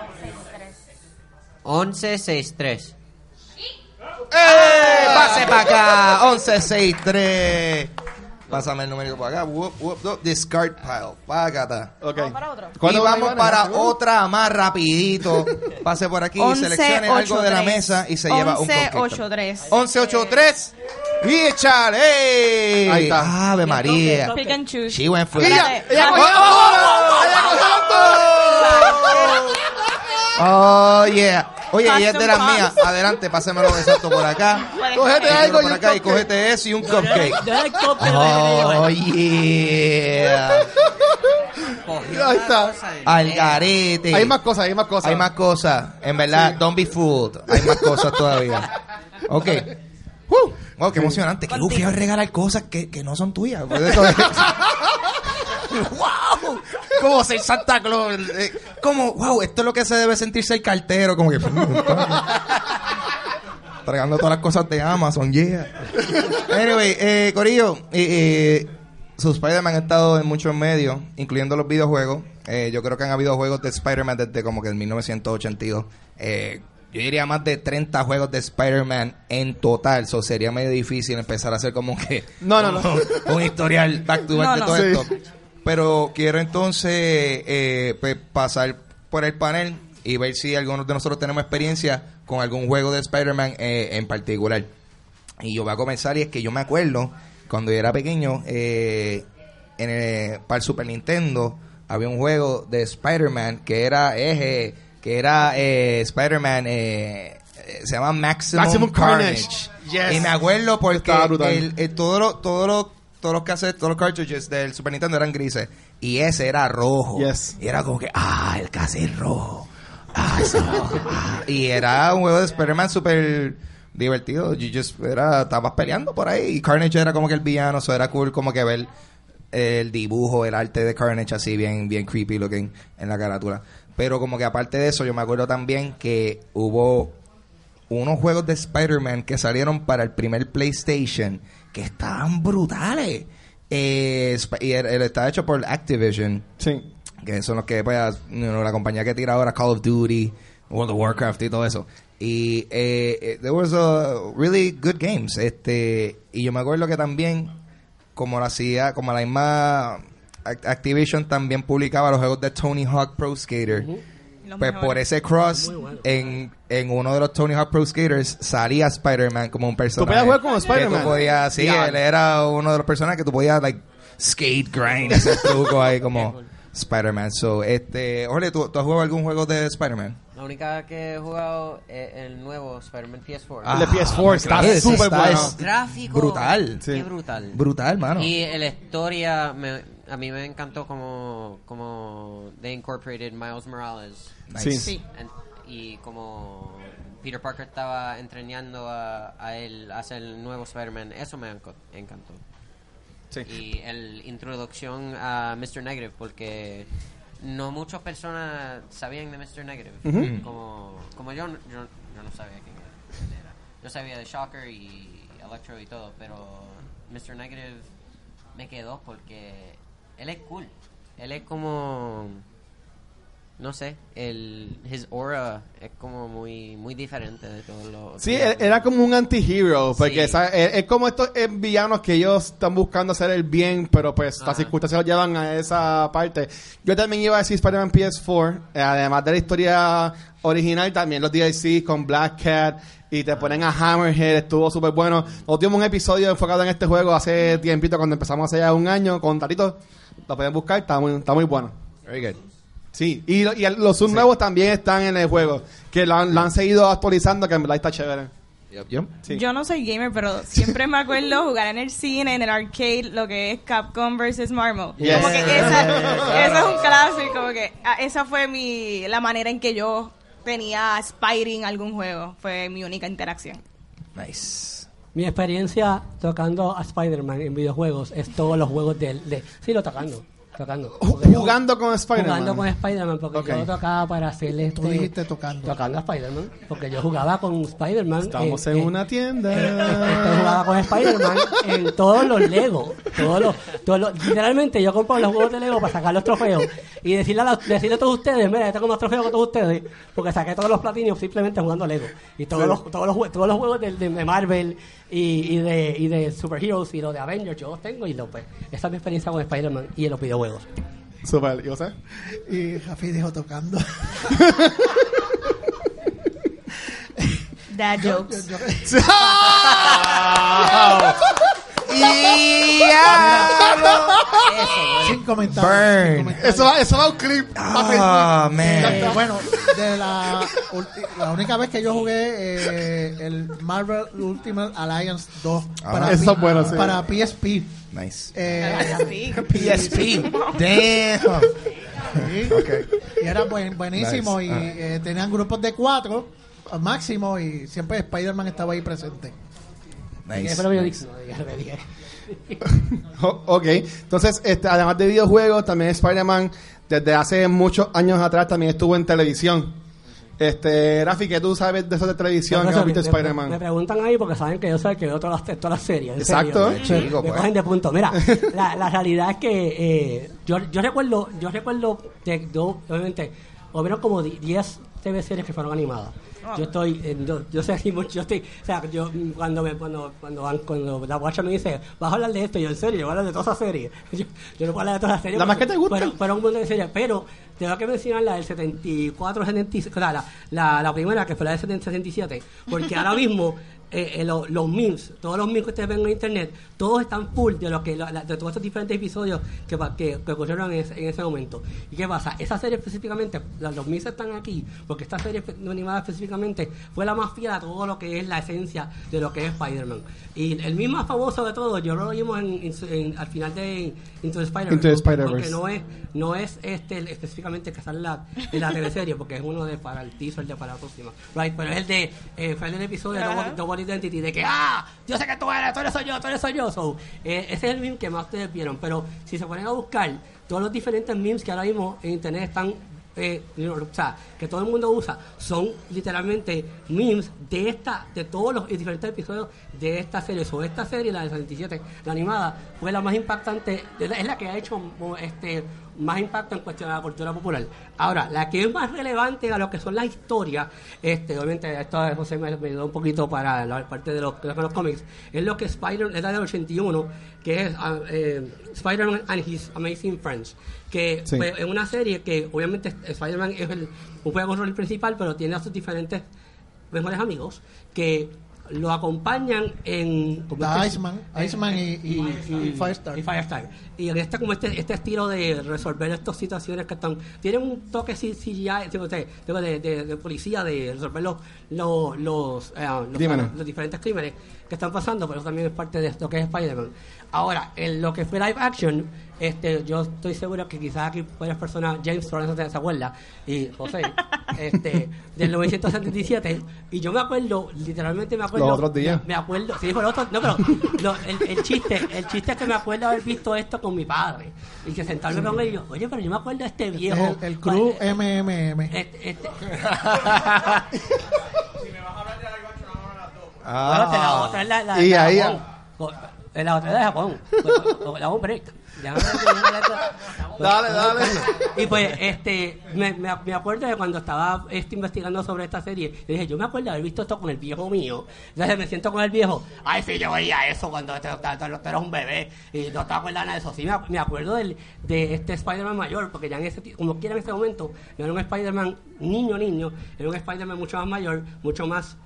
Speaker 6: 1163.
Speaker 1: ¡Eh! Pase para acá. 1163. Pásame el numerito para acá. Whoop, whoop, whoop. Discard pile. Págata.
Speaker 2: Ok.
Speaker 3: Vamos para otro.
Speaker 1: Y
Speaker 2: ¿Cuándo
Speaker 1: vamos para otra más rapidito. Pase por aquí,
Speaker 3: 11,
Speaker 1: seleccione algo de la
Speaker 3: 8, 3.
Speaker 1: mesa y se lleva un
Speaker 3: 11,
Speaker 1: cupcake.
Speaker 3: 8, 3.
Speaker 1: 1183 y échale.
Speaker 2: Ahí está.
Speaker 1: Ave María.
Speaker 3: Pick and choose.
Speaker 1: She went for
Speaker 3: Espérate.
Speaker 1: ¡Ella
Speaker 3: Ah,
Speaker 1: cogió Oh, yeah. Oye, ella es de las mías. Adelante, pásemelo exacto por acá.
Speaker 2: Cógete algo
Speaker 1: por acá y cógete eso y un cupcake. Oh, yeah.
Speaker 2: Ahí está.
Speaker 1: Al garete.
Speaker 2: Hay más cosas, hay más cosas.
Speaker 1: Hay más cosas. En verdad, don't be fooled. Hay más cosas todavía. Ok. Uh, wow, qué emocionante. Qué gufiado regalar cosas que, que no son tuyas. Pues es- wow. Como ser Santa Claus. eh, Como, wow, esto es lo que se debe sentirse el cartero. Como que. Tragando todas las cosas de Amazon, yeah. Anyway, eh, Corillo, eh, eh, sus Spider-Man han estado en muchos medios, incluyendo los videojuegos. Eh, yo creo que han habido juegos de Spider-Man desde como que el 1982. Eh, yo diría más de 30 juegos de Spider-Man en total. Eso sería medio difícil empezar a hacer como que
Speaker 2: No, no, no.
Speaker 1: un historial back to back
Speaker 3: No,
Speaker 1: de
Speaker 3: no.
Speaker 1: todo
Speaker 2: Sí.
Speaker 1: esto. Pero quiero entonces eh, pues, pasar por el panel y ver si algunos de nosotros tenemos experiencia con algún juego de Spider-Man eh, en particular. Y yo voy a comenzar y es que yo me acuerdo cuando yo era pequeño eh, en el- para el Super Nintendo había un juego de Spider-Man que era eh, que era eh, Spider-Man eh, eh, se llama Maximum,
Speaker 2: Maximum
Speaker 1: Carnage.
Speaker 2: Carnage. Yes.
Speaker 1: Y me acuerdo porque el- todo lo- todo lo- todos los cassettes, todos los cartridges del Super Nintendo eran grises y ese era rojo.
Speaker 2: Yes.
Speaker 1: Y era como que ah, el cassette rojo. Ah, ese rojo. Ah. Y era un juego de Spider-Man súper divertido. You just, era, estabas peleando por ahí. Y Carnage era como que el villano, eso era cool como que ver el dibujo, el arte de Carnage así bien, bien creepy looking en la carátula. Pero como que aparte de eso, yo me acuerdo también que hubo unos juegos de Spider-Man que salieron para el primer PlayStation que estaban brutales. Eh, y él, él está hecho por Activision
Speaker 2: Sí.
Speaker 1: que son los que pues, you know, la compañía que tira ahora Call of Duty, World of Warcraft y todo eso. Y eh, eh, there was a really good games. Este, y yo me acuerdo que también como la hacía, como la misma Act- Activision también publicaba los juegos de Tony Hawk Pro Skater.
Speaker 3: Los
Speaker 1: Pues
Speaker 3: mejores.
Speaker 1: por ese cross
Speaker 5: bueno.
Speaker 1: en, en uno de los Tony Hawk Pro Skaters salía Spider-Man como un personaje.
Speaker 2: podías jugar como
Speaker 1: Que
Speaker 2: Spider-Man?
Speaker 1: tú podías, sí, él era uno de los personajes que tú podías like skate grind, hacer truco ahí como Spider-Man. So, este, Jorge, ¿tú, ¿tú has jugado algún juego de Spider-Man?
Speaker 6: La única que he jugado es el nuevo Spider-Man PS4.
Speaker 2: El de PS4 está súper bueno.
Speaker 1: es
Speaker 6: Gráfico.
Speaker 1: Brutal.
Speaker 6: Qué
Speaker 2: Sí.
Speaker 6: brutal.
Speaker 1: Brutal, mano.
Speaker 6: Y la historia, me- a mí me encantó como, como they incorporated Miles Morales.
Speaker 1: Nice.
Speaker 2: Sí.
Speaker 6: Y como Peter Parker estaba entrenando a, a él a ser el nuevo Spider-Man, eso me encantó.
Speaker 2: Sí.
Speaker 6: Y el introducción a Mr. Negative, porque no muchas personas sabían de Mr. Negative.
Speaker 2: Ujú.
Speaker 6: como, como yo, yo, yo no sabía quién era- quién era. Yo sabía de Shocker y Electro y todo, pero Mr. Negative me quedó porque él es cool. Él es como no sé, el his aura es como muy muy diferente de todos los
Speaker 2: Sí, él- era como un anti-hero, porque
Speaker 6: Sí.
Speaker 2: ¿sabes? Es, es como estos eh, villanos que ellos están buscando hacer el bien, pero pues las
Speaker 6: Ajá.
Speaker 2: circunstancias los llevan a esa parte. Yo también iba a decir Spider-Man PS4, eh, además de la historia original, también los DLC con Black Cat y te ponen a Hammerhead, estuvo súper bueno. Nosotros tuvimos un episodio enfocado en este juego hace tiempito, cuando empezamos hace ya un año, con Tarito. Lo pueden buscar, está muy, está muy bueno.
Speaker 1: Very good.
Speaker 2: Sí, y, lo- y el- los subs nuevos también están en el juego, que lo han, lo han seguido actualizando, que en verdad está chévere.
Speaker 1: Yep, yep.
Speaker 2: Sí.
Speaker 3: Yo no soy gamer, pero siempre me acuerdo jugar en el cine, en el arcade, lo que es Capcom vs. Marvel.
Speaker 2: Yes.
Speaker 3: Como que esa, esa es un clásico, como que ah, esa fue mi la manera en que yo tenía Spidey en algún juego. Fue mi única interacción.
Speaker 1: Nice.
Speaker 5: Mi experiencia tocando a Spider-Man en videojuegos es todos los juegos de... de sí, lo tocando. Tocando. Yo-
Speaker 2: Jugando con Spider-Man.
Speaker 5: Jugando con Spider-Man, porque
Speaker 2: Ok.
Speaker 5: yo tocaba para hacerle...
Speaker 4: Tú dijiste tocando.
Speaker 5: Tocando a Spider-Man, porque yo jugaba con Spider-Man.
Speaker 2: Estamos
Speaker 5: eh,
Speaker 2: en
Speaker 5: eh,
Speaker 2: una tienda.
Speaker 5: Este jugaba con Spider-Man en todos los Lego. Todos los, todos los- literalmente yo compro los juegos de Lego para sacar los trofeos y decirle a, la- decirle a todos ustedes, mira, yo tengo más trofeos que todos ustedes, porque saqué todos los platinios simplemente jugando Lego. Y todos, los, todos, los, todos los juegos de Marvel y, y de, y de Superheroes y los de Avengers, yo los tengo y los, pues, esa es mi experiencia con Spider-Man y en los videojuegos.
Speaker 2: Super, ¿y José?
Speaker 4: Y Rafi dijo tocando.
Speaker 3: Dad jokes.
Speaker 4: Yo- sin comentarios.
Speaker 1: Burn.
Speaker 4: sin comentarios.
Speaker 2: Eso va, eso va a un clip.
Speaker 1: Oh, man.
Speaker 4: Eh, bueno, de la, la única vez que yo jugué eh, el Marvel Ultimate Alliance 2
Speaker 1: Ah.
Speaker 4: para,
Speaker 2: Eso
Speaker 4: P-
Speaker 2: bueno, sí.
Speaker 4: para PSP.
Speaker 1: Nice.
Speaker 4: Eh,
Speaker 1: PSP. Damn.
Speaker 4: sí. Y era buen- buenísimo
Speaker 1: Nice.
Speaker 4: y
Speaker 1: Ah.
Speaker 4: eh, tenían grupos de cuatro al máximo y siempre Spider-Man estaba ahí presente.
Speaker 1: Nice.
Speaker 5: Eso que yo dije. No, diga lo que dije.
Speaker 2: O- ok, entonces, este, además de videojuegos, también Spider-Man, desde hace muchos años atrás, también estuvo en televisión. Este, Rafi, ¿qué tú sabes de eso de televisión que
Speaker 5: Por eso
Speaker 2: has visto
Speaker 5: me- me-
Speaker 2: Spider-man?
Speaker 5: Me preguntan ahí porque saben que yo sé que veo todas las, todas las series. en
Speaker 2: Exacto.
Speaker 5: serio.
Speaker 1: Eh, chico,
Speaker 5: me
Speaker 1: pues.
Speaker 5: cogen de punto. Mira, la, la realidad es que eh, yo, yo recuerdo, yo recuerdo de, yo, obviamente, o menos como di- 10 TV series que fueron animadas. Yo estoy, en- yo, yo sé aquí mucho, yo estoy, o sea, yo mm, cuando me, cuando, cuando, van- cuando la guacha me dice, vas a hablar de esto, yo en serio, yo voy a hablar de todas esas series. Yo, yo no puedo hablar de todas las series.
Speaker 2: ¿La más que te gusta?
Speaker 5: Fueron, fueron un montón de series, pero tengo que mencionar la del 74, 76, o sea, la, la, la primera que fue la del 70, 77, porque ahora mismo eh, eh, lo- los memes, todos los memes que ustedes ven en internet, todos están full de lo que la- de todos estos diferentes episodios que, que, que ocurrieron en ese, en ese momento. ¿Y qué pasa? Esa serie específicamente, la- los memes están aquí, porque esta serie animada específicamente fue la más fiel a todo lo que es la esencia de lo que es Spider-Man. Y el mismo más famoso de todos, yo lo vimos en, en- en- al final de Into the Spider-Verse.
Speaker 2: The
Speaker 5: porque- no es, no es este el- específicamente que sale en la, en la teleserie, porque es uno de para el teaser de para la próxima. Right, pero es el de, eh, fue el del episodio de. Double, Identity, de que, ah, yo sé que tú eres, tú eres soy yo, tú eres soy yo. So, eh, ese es el meme que más ustedes vieron, pero si se ponen a buscar, todos los diferentes memes que ahora mismo en internet están eh, o sea, que todo el mundo usa, son literalmente memes de esta, de todos los diferentes episodios de esta serie. O esta serie, la del 77, la animada, fue la más impactante, es la- que ha hecho este más impacto en cuestión de la cultura popular. Ahora, la que es más relevante a lo que son las historias, este, obviamente esto de José me, me ayudó un poquito para la parte de los, de los cómics, es lo que Spider, es la del 81, que es eh, Spider-Man and His Amazing Friends, que
Speaker 2: Sí.
Speaker 5: es una serie que obviamente Spider-Man es el, un juego rol principal, pero tiene a sus diferentes mejores amigos que lo acompañan en como este-
Speaker 4: Iceman, Iceman y, y- y Firestar.
Speaker 5: y Firestar. Y en este como este, este estilo de resolver estas situaciones que están tienen un toque CGI de, de, de- de policía de resolver los los los, eh, los, los diferentes crímenes que están pasando, pero eso también es parte de lo que es Spider-Man. Ahora, en lo que fue live action, este, yo estoy seguro que quizás aquí varias personas, James Torrance se acuerda, y José, este, del 1977, y yo me acuerdo, literalmente me acuerdo.
Speaker 2: Los otros días.
Speaker 5: Me acuerdo, sí, por otro, no, pero lo- el, el chiste, el chiste es que me acuerdo haber visto esto con mi padre, y que sentarme con él y yo, oye, pero yo me acuerdo de este viejo.
Speaker 4: el, el
Speaker 5: eh,
Speaker 4: MMM.
Speaker 5: este, este,
Speaker 1: Ah.
Speaker 5: Bueno, la otra es la, la,
Speaker 2: Y
Speaker 5: la
Speaker 2: ahí-
Speaker 5: eh, La otra de Japón. Co- co- La un break. Ya
Speaker 2: Dale, dale.
Speaker 5: Y pues, este, me, me, me acuerdo de cuando estaba este, investigando sobre esta serie. Dije, yo me acuerdo de haber visto esto con el viejo mío. Entonces me siento con el viejo. Ay, sí, yo veía eso cuando tú, eras un bebé. Y no te acuerdas nada de eso. Sí, me, ac- me acuerdo del, de este Spider-Man mayor. Porque ya en ese, como quiera en ese momento, no era un Spider-Man niño, niño. Era un Spider-Man mucho más mayor, mucho más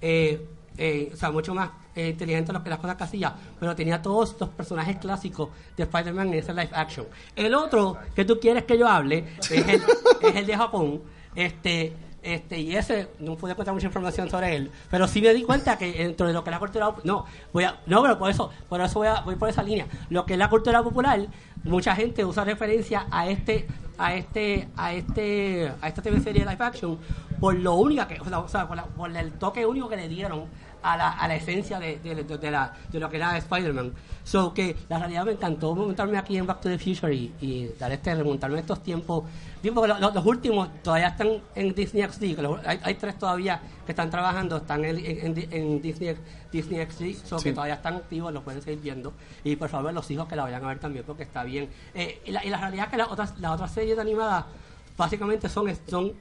Speaker 5: eh, eh, o sea, mucho más eh, inteligente lo que las cosas que hacía, pero tenía todos los personajes clásicos de Spider-Man en ese live action. El otro que tú quieres que yo hable es el de Japón, este, este, y ese, no pude encontrar mucha información sobre él, pero sí me di cuenta que dentro de lo que es la cultura no, voy a, no, pero por eso, por eso voy, a- voy por esa línea. Lo que es la cultura popular, mucha gente usa referencia a este, a este, a este, a esta TV serie live action por lo única que, o sea, por, la- por el toque único que le dieron a la, a la esencia de, de, de- la, de lo que era Spider-Man. So que la realidad me encantó montarme aquí en Back to the Future y, y dar este, remontarme estos tiempos. Bien, porque lo- lo- los últimos todavía están en Disney XD, que los- hay, hay tres todavía que están trabajando, están en, en- en- Disney, Disney XD, so que todavía están activos, los pueden seguir viendo. Y por favor, los hijos que la vayan a ver también, porque está bien. Eh, y, la, y la realidad es que las otras, las otras series animadas básicamente son, son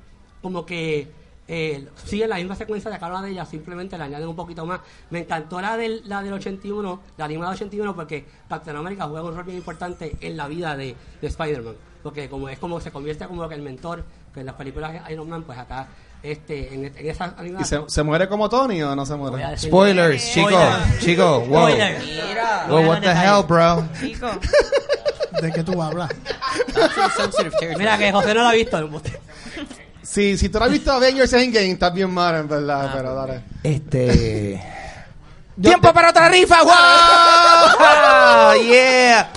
Speaker 5: como que eh, siguen la misma secuencia de cada una de ellas, simplemente le añaden un poquito más. Me encantó la del, la del 81, la animada del 81, porque Captain America juega un rol bien importante en la vida de, de Spider-Man. Porque como es como se convierte como que el mentor, que en las películas de Iron Man, pues acá, este, en, en esa.
Speaker 2: ¿Y se, se muere como Tony o no se muere?
Speaker 5: decir-
Speaker 1: Spoilers, chico,
Speaker 5: Spoiler.
Speaker 1: chico, wow.
Speaker 6: Mira.
Speaker 1: Wow, what the hell, bro?
Speaker 3: Chico.
Speaker 4: ¿De qué tú hablas?
Speaker 6: Territory.
Speaker 5: Mira que José no lo ha visto.
Speaker 2: Sí, si tú no has visto Avengers Endgame, estás bien mal, en verdad, pero dale.
Speaker 1: Este. ¡Tiempo para otra rifa! ¡Wow! ¡Yeah!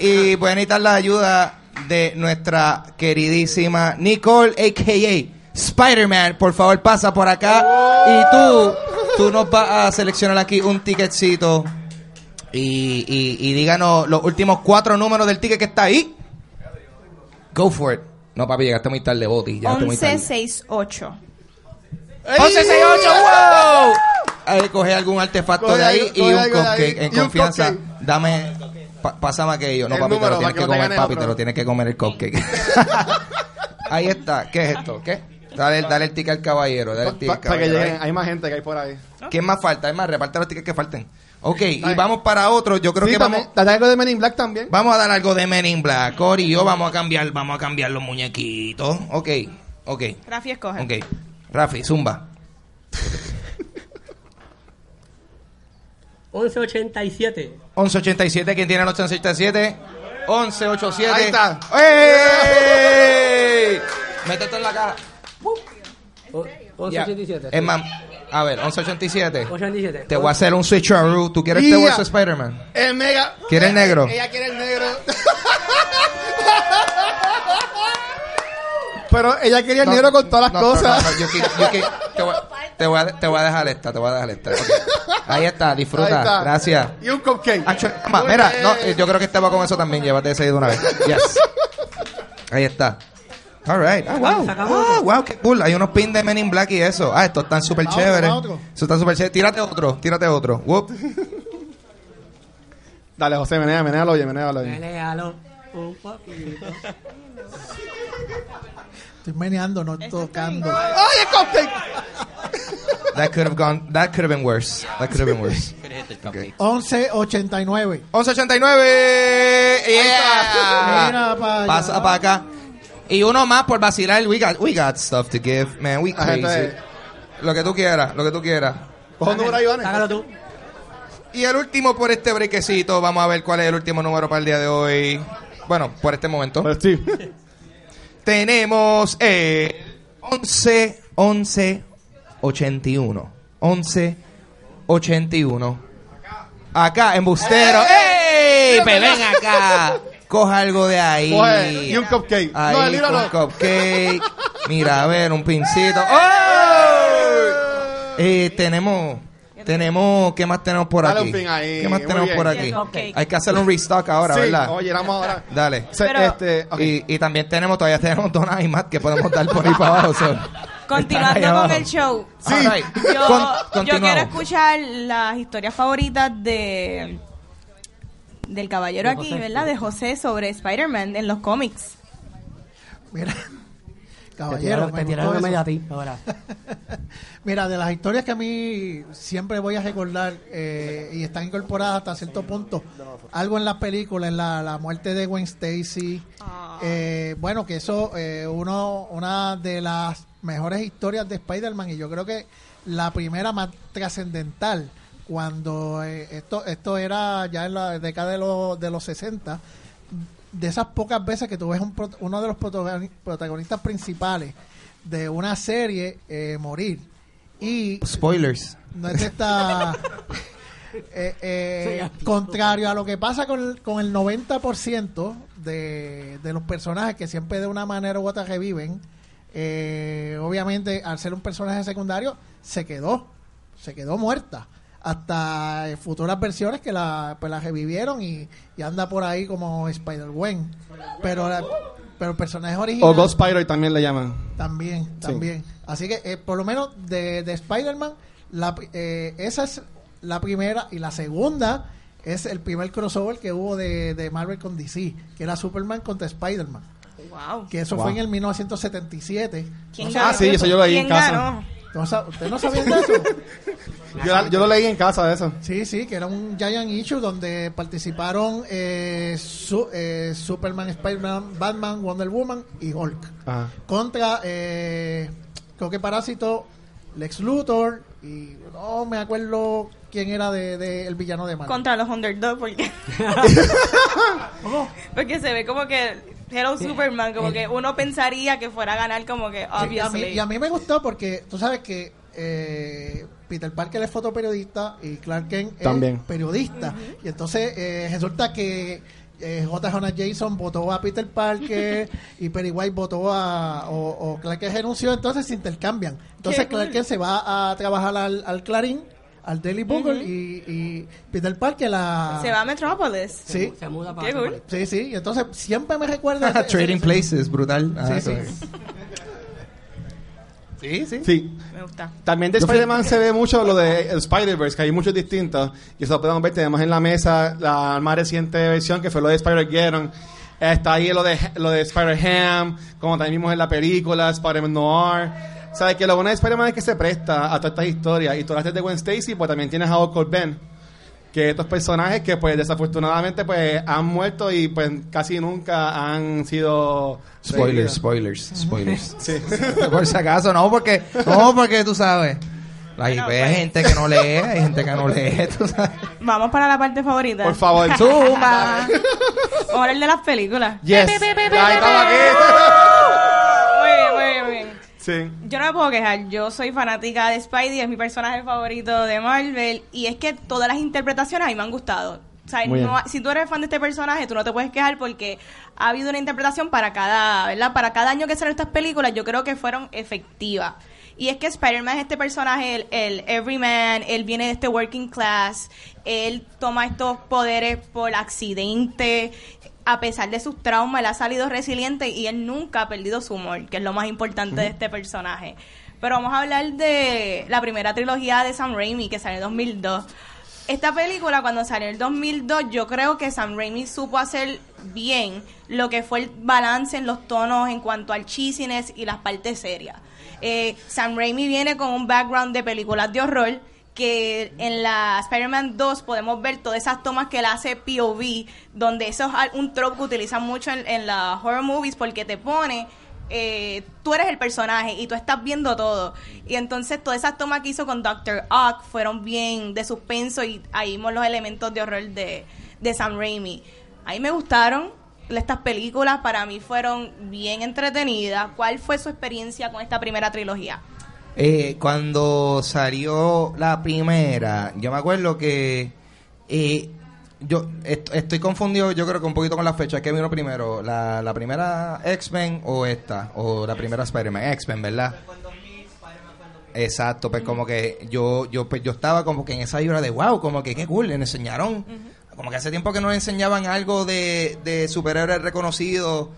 Speaker 1: Y voy a necesitar la ayuda de nuestra queridísima Nicole, a.k.a. Spider-Man. Por favor, pasa por acá. Y tú, tú nos vas a seleccionar aquí un ticketcito. Y, y, y díganos los últimos cuatro números del ticket que está ahí. Go for it. No, papi, llegaste muy tarde, Boti. Llegaste muy tarde.
Speaker 3: 1168.
Speaker 1: 1168, wow. Ahí coge algún artefacto
Speaker 2: Coge
Speaker 1: de ahí y un cupcake. En confianza,
Speaker 2: cupcake.
Speaker 1: dame. pa- pásame aquello. No,
Speaker 2: El
Speaker 1: papi, te lo tienes
Speaker 2: que
Speaker 1: comer, papi,
Speaker 2: otro.
Speaker 1: te lo tienes que comer el cupcake. ahí está. ¿Qué es esto? ¿Qué? Dale, dale el ticket al caballero. Dale el ticket al
Speaker 2: Para que
Speaker 1: caballero.
Speaker 2: lleguen, hay más gente que hay por ahí.
Speaker 1: ¿Quién más falta? Es más, reparte los tickets que falten. Ok, y vamos para otro. Yo creo
Speaker 2: Sí,
Speaker 1: que vamos.
Speaker 2: también, dale algo de Men in Black también.
Speaker 1: Vamos a dar algo de Men in Black. Cory y yo vamos a cambiar, vamos a cambiar los muñequitos. Ok, ok,
Speaker 3: Rafi escoge.
Speaker 1: ok. Rafi, zumba.
Speaker 5: 1187.
Speaker 1: 1187, ¿quién tiene el 1187? 1187.
Speaker 2: Ahí está.
Speaker 1: ¡Ey! Métete en la cara.
Speaker 5: O-
Speaker 1: Ya.
Speaker 5: 1187.
Speaker 1: Es más, a ver, 1187.
Speaker 5: 1187.
Speaker 1: Te voy a hacer un switcheroo. ¿Tú quieres este bolso Spider-Man?
Speaker 2: El mega.
Speaker 1: ¿Quiere el negro?
Speaker 2: Ella quiere el negro. Pero ella quería el
Speaker 1: No,
Speaker 2: negro con todas las cosas.
Speaker 1: no, no, yo qui- yo qui- te, voy, te voy a, te voy a dejar esta, te voy a dejar esta. Ahí está, disfruta.
Speaker 2: Ahí está.
Speaker 1: Gracias.
Speaker 2: Y un cupcake.
Speaker 1: Actually, mira, no, eh, yo creo que este va con eso también. Llévate ese de una vez. Yes. Ahí está. All right. Ah, wow. Ah, wow, qué cool. Hay unos pins de Men in Black y eso. Ah, estos están súper chéveres. Eso está súper chévere. Tírate otro, tírate otro. Whoop.
Speaker 2: Dale, José, menea, menealo, oye, menealo, oye.
Speaker 5: Pelealo un poquito.
Speaker 4: Estoy meneando, no tocando.
Speaker 2: ¡Ay, el cupcake!
Speaker 1: That could have gone, that could have been worse. That could have been worse.
Speaker 6: The cupcake.
Speaker 4: 1189.
Speaker 1: 1189. Yeah.
Speaker 4: Mira pa' allá.
Speaker 1: Pasa para acá. Y uno más por vacilar. We got, we got stuff to give, man. We
Speaker 2: La gente-
Speaker 1: crazy. Lo que tú quieras, lo que tú quieras.
Speaker 2: Coge un número ahí, Iván.
Speaker 5: Sácalo tú.
Speaker 1: Y el último por este brequecito, vamos a ver cuál es el último número para el día de hoy. Bueno, por este momento.
Speaker 2: Pues sí.
Speaker 1: Tenemos eh, 11, 11, 81. 11, 81. Acá, embustero. ¡Ey! Pues ven acá. Coja algo de ahí.
Speaker 2: Coge, y un cupcake.
Speaker 1: Ahí,
Speaker 2: No, no.
Speaker 1: cupcake. Mira, a ver, un pincito. ¡Oh! Eh, tenemos, tenemos, ¿qué más tenemos por
Speaker 2: Dale
Speaker 1: aquí?
Speaker 2: un ahí,
Speaker 1: ¿Qué más
Speaker 2: muy
Speaker 1: tenemos
Speaker 2: bien.
Speaker 1: por aquí? Hay que hacer un restock ahora,
Speaker 2: sí,
Speaker 1: ¿verdad?
Speaker 2: oye, vamos ahora.
Speaker 1: Dale.
Speaker 3: Pero-
Speaker 2: este.
Speaker 1: Y, y también tenemos, todavía tenemos donas y más que podemos dar por ahí para abajo. so. Están ahí
Speaker 3: Continuando
Speaker 1: abajo.
Speaker 3: con el show.
Speaker 1: Sí. Right.
Speaker 3: Yo,
Speaker 1: Con-
Speaker 3: yo quiero escuchar las historias favoritas de del caballero
Speaker 5: De
Speaker 3: aquí,
Speaker 5: José.
Speaker 3: ¿verdad? De José sobre Spider-Man en los cómics.
Speaker 4: Mira,
Speaker 5: Te
Speaker 4: caballero,
Speaker 5: tiraron,
Speaker 4: me
Speaker 5: te tiraron medio a ti ahora.
Speaker 4: Mira, de las historias que a mí siempre voy a recordar eh, y están incorporadas hasta cierto punto, algo en las películas, en la, la muerte de Gwen Stacy, eh, bueno, que eso, eh, uno, una de las mejores historias de Spider-Man y yo creo que la primera más trascendental cuando eh, esto esto era ya en la década de los, de los 60 de esas pocas veces que tú ves un pro- uno de los protagoni- protagonistas principales de una serie eh, morir. Y
Speaker 1: Spoilers.
Speaker 4: no es esta eh, eh, contrario a lo que pasa con el, con el 90% de, de los personajes que siempre de una manera u otra reviven eh, obviamente al ser un personaje secundario se quedó se quedó muerta hasta eh, futuras versiones que la, pues la revivieron y, y anda por ahí como Spider-Gwen pero la- pero el personaje original
Speaker 2: O Ghost Spider también le llaman.
Speaker 4: también, también. Así que, eh, por lo menos de, de Spider-Man, la eh, esa es la primera. Y la segunda es el primer crossover que hubo de, de Marvel con DC, que era Superman contra Spider-Man.
Speaker 3: Wow.
Speaker 4: Que eso
Speaker 2: Wow.
Speaker 4: fue en el 1977.
Speaker 3: ¿Quién
Speaker 4: No?
Speaker 2: Ah, sí, eso yo lo leí en
Speaker 3: ¿Quién
Speaker 2: casa.
Speaker 3: ganó?
Speaker 4: ¿No ¿Usted no sabía de eso?
Speaker 2: Yo, la- yo lo leí en casa de eso.
Speaker 4: Sí, sí, que era un Giant Issue donde participaron eh, su- eh, Superman, Spider-Man, Batman, Wonder Woman y Hulk.
Speaker 2: Ajá.
Speaker 4: contra eh, creo que Parásito, Lex Luthor y no me acuerdo quién era de, de el villano de Marvel.
Speaker 3: Contra los underdogs, porque,
Speaker 4: ¿Cómo?
Speaker 3: porque se ve como que Hello Superman, como que uno pensaría que fuera a ganar como que
Speaker 4: Sí,
Speaker 3: obviously.
Speaker 4: y a mí me gustó porque tú sabes que eh, Peter Parker es fotoperiodista y Clark Kent es
Speaker 2: También.
Speaker 4: periodista y entonces eh, resulta que eh, J. Jonah Jason votó a Peter Parker y Perry White votó a o, o Clark Kent renunció entonces se intercambian entonces Clark. Kent se va a trabajar al, al Clarín al Daily Bugle y, y Peter Parker la
Speaker 3: Se va a Metropolis.
Speaker 4: sí
Speaker 5: Se muda para
Speaker 3: Qué cool.
Speaker 4: sí sí y entonces siempre me recuerda ese-
Speaker 1: Trading
Speaker 4: ese-
Speaker 1: Places, brutal. Ah,
Speaker 4: Sí,
Speaker 1: es. Sí, sí.
Speaker 2: Sí.
Speaker 3: Me gusta.
Speaker 2: También de Spider-Man se ve mucho lo de el Spider-Verse, que hay muchos distintos. Y eso lo podemos ver. Tenemos en la mesa la más reciente versión, que fue lo de Spider-Geddon. Está ahí lo de, lo de Spider-Ham, como también vimos en la película, Spider-Man Noir. ¿Sabes que Lo bueno de Spider-Man es que se presta a todas estas historias. Y todas las de Gwen Stacy, pues también tienes a Uncle Ben. Que estos personajes que, pues, desafortunadamente, pues, han muerto y, pues, casi nunca han sido...
Speaker 1: Spoilers, spoilers, spoilers.
Speaker 2: Sí.
Speaker 1: Por si acaso, no, porque, no, porque tú sabes. Hay,
Speaker 3: Bueno,
Speaker 1: hay
Speaker 3: pues.
Speaker 1: gente que no lee, hay gente que no lee, tú sabes.
Speaker 3: Vamos para la parte favorita.
Speaker 2: Por favor.
Speaker 3: Zumba. Vamos a hablar de las películas.
Speaker 2: Yes.
Speaker 3: Pe, pe, pe, pe,
Speaker 2: Ahí estamos aquí.
Speaker 3: Muy bien, muy bien, muy bien.
Speaker 2: Sí.
Speaker 3: Yo no me puedo quejar, yo soy fanática de Spidey, es mi personaje favorito de Marvel y es que todas las interpretaciones a mí me han gustado. O sea,
Speaker 2: Muy
Speaker 3: no-
Speaker 2: bien.
Speaker 3: si tú eres fan de este personaje, tú no te puedes quejar porque ha habido una interpretación para cada, ¿verdad? Para cada año que salen estas películas, yo creo que fueron efectivas. Y es que Spider-Man es este personaje, el, el everyman, él viene de este working class, él toma estos poderes por accidente, a pesar de sus traumas, él ha salido resiliente y él nunca ha perdido su humor, que es lo más importante de este personaje. Pero vamos a hablar de la primera trilogía de Sam Raimi, que salió en 2002. Esta película, cuando salió en el 2002, yo creo que Sam Raimi supo hacer bien lo que fue el balance en los tonos en cuanto al cheesiness y las partes serias. Eh, Sam Raimi viene con un background de películas de horror que en la Spider-Man 2 podemos ver todas esas tomas que él hace POV, donde eso es un trope que utilizan mucho en, en las horror movies porque te pone eh, tú eres el personaje y tú estás viendo todo. Y entonces todas esas tomas que hizo con Dr. Ock fueron bien de suspenso y ahí vimos los elementos de horror de, de Sam Raimi. A mí me gustaron estas películas, para mí fueron bien entretenidas. ¿Cuál fue su experiencia con esta primera trilogía?
Speaker 1: Eh, cuando salió la primera, yo me acuerdo que eh, yo est- estoy confundido, yo creo que un poquito con la fecha. ¿Qué vino primero? ¿La, la primera X-Men o esta? ¿O la primera Spider-Man? X-Men, ¿verdad? Exacto, pues como que yo yo pues yo estaba como que en esa vibra de wow, como que qué cool, le enseñaron, como que hace tiempo que no le enseñaban algo de, de superhéroes reconocidos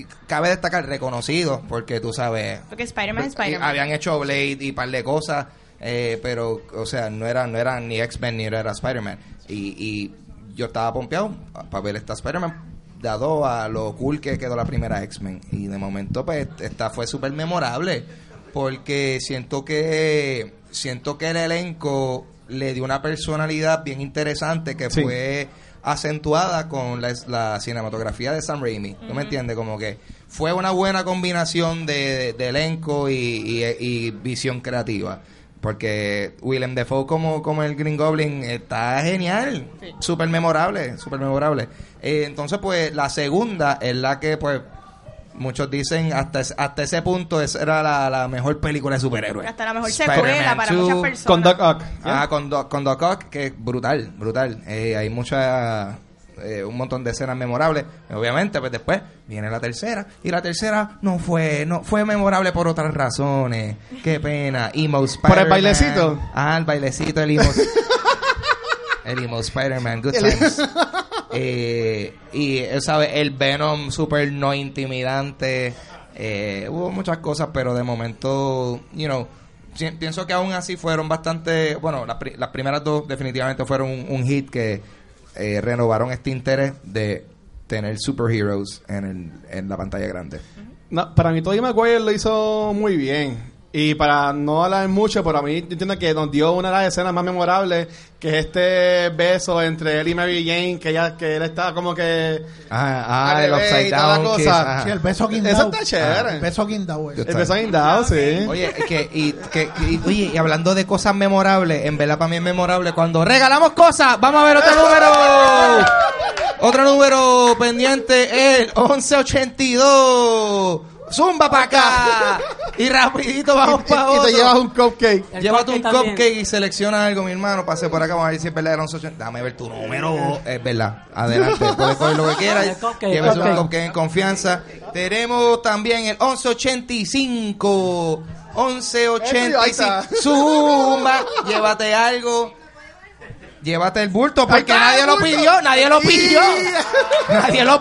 Speaker 1: y cabe destacar reconocidos porque tú sabes
Speaker 3: Porque Spider-Man es
Speaker 1: y
Speaker 3: Spider-Man.
Speaker 1: habían hecho Blade y par de cosas, eh, pero, o sea, no eran no eran ni X-Men ni era Spider-Man. Y, y yo estaba pompeado para ver esta Spider-Man, dado a lo cool que quedó la primera X-Men. Y de momento, pues, esta fue súper memorable, porque siento que siento que el elenco le dio una personalidad bien interesante que
Speaker 2: Sí.
Speaker 1: fue acentuada con la, la cinematografía de Sam Raimi. ¿Tú me entiendes? Como que fue una buena combinación de, de elenco y, y- y visión creativa. Porque Willem Dafoe como, como el Green Goblin está genial. Súper memorable, súper memorable. Eh, entonces, pues, la segunda es la que, pues, muchos dicen hasta, hasta ese punto esa era la, la mejor película de superhéroes.
Speaker 3: Hasta la mejor
Speaker 1: Spider-Man
Speaker 3: secuela para
Speaker 1: 2,
Speaker 3: muchas personas.
Speaker 2: Con Doc Ock.
Speaker 1: Ah, con, Doc- con Doc Ock, que es brutal, brutal. Eh, hay mucha, eh, un montón de escenas memorables. Obviamente, pues después viene la tercera. Y la tercera no fue, no fue memorable por otras razones. Qué pena. Emo
Speaker 2: ¿Por el bailecito?
Speaker 1: Ah, el bailecito, el emo. el emo Spider-Man, good times. Eh, y, eh, ¿sabes? El Venom super no intimidante. Eh, hubo muchas cosas, pero de momento, you know, si- pienso que aún así fueron bastante. Bueno, las, pri- las primeras dos definitivamente fueron un, un hit que eh, renovaron este interés de tener superheroes en, el, en la pantalla grande.
Speaker 2: No, para mí Tobey Maguire lo hizo muy bien. Y para no hablar mucho, pero a mí entiendo que nos dio una de las escenas más memorables, que es este beso entre él y Mary Jane, que ella, que él está como que...
Speaker 1: Ah, ah el upside
Speaker 2: toda la
Speaker 1: down
Speaker 2: cosa.
Speaker 1: kiss, ajá.
Speaker 4: Sí, el beso guindao.
Speaker 2: Eso está chévere.
Speaker 4: El beso.
Speaker 1: Good
Speaker 2: El beso guindado, sí.
Speaker 1: Oye, que, y, que, y- oye, y hablando de cosas memorables, en verdad para mí es memorable cuando regalamos cosas. Vamos a ver otro número. Otro número pendiente, el 1182. Zumba para acá. Y rapidito vamos para
Speaker 2: y
Speaker 1: otro.
Speaker 2: te llevas un cupcake.
Speaker 5: El
Speaker 1: Llévate un
Speaker 5: cupcake también.
Speaker 1: cupcake y selecciona algo, mi hermano. Pase por acá, vamos a ver si es verdad el 1180. Dame ver tu número. Es verdad. Adelante. Puedes coger lo que quieras. Llévese un
Speaker 5: cupcake.
Speaker 1: en confianza. Tenemos también el 1185. 1185.
Speaker 2: Ahí está.
Speaker 1: Zumba. Llévate algo. Llévate el bulto porque
Speaker 2: Ahí está,
Speaker 1: nadie
Speaker 2: el
Speaker 1: lo pidió. Nadie lo pidió. Nadie lo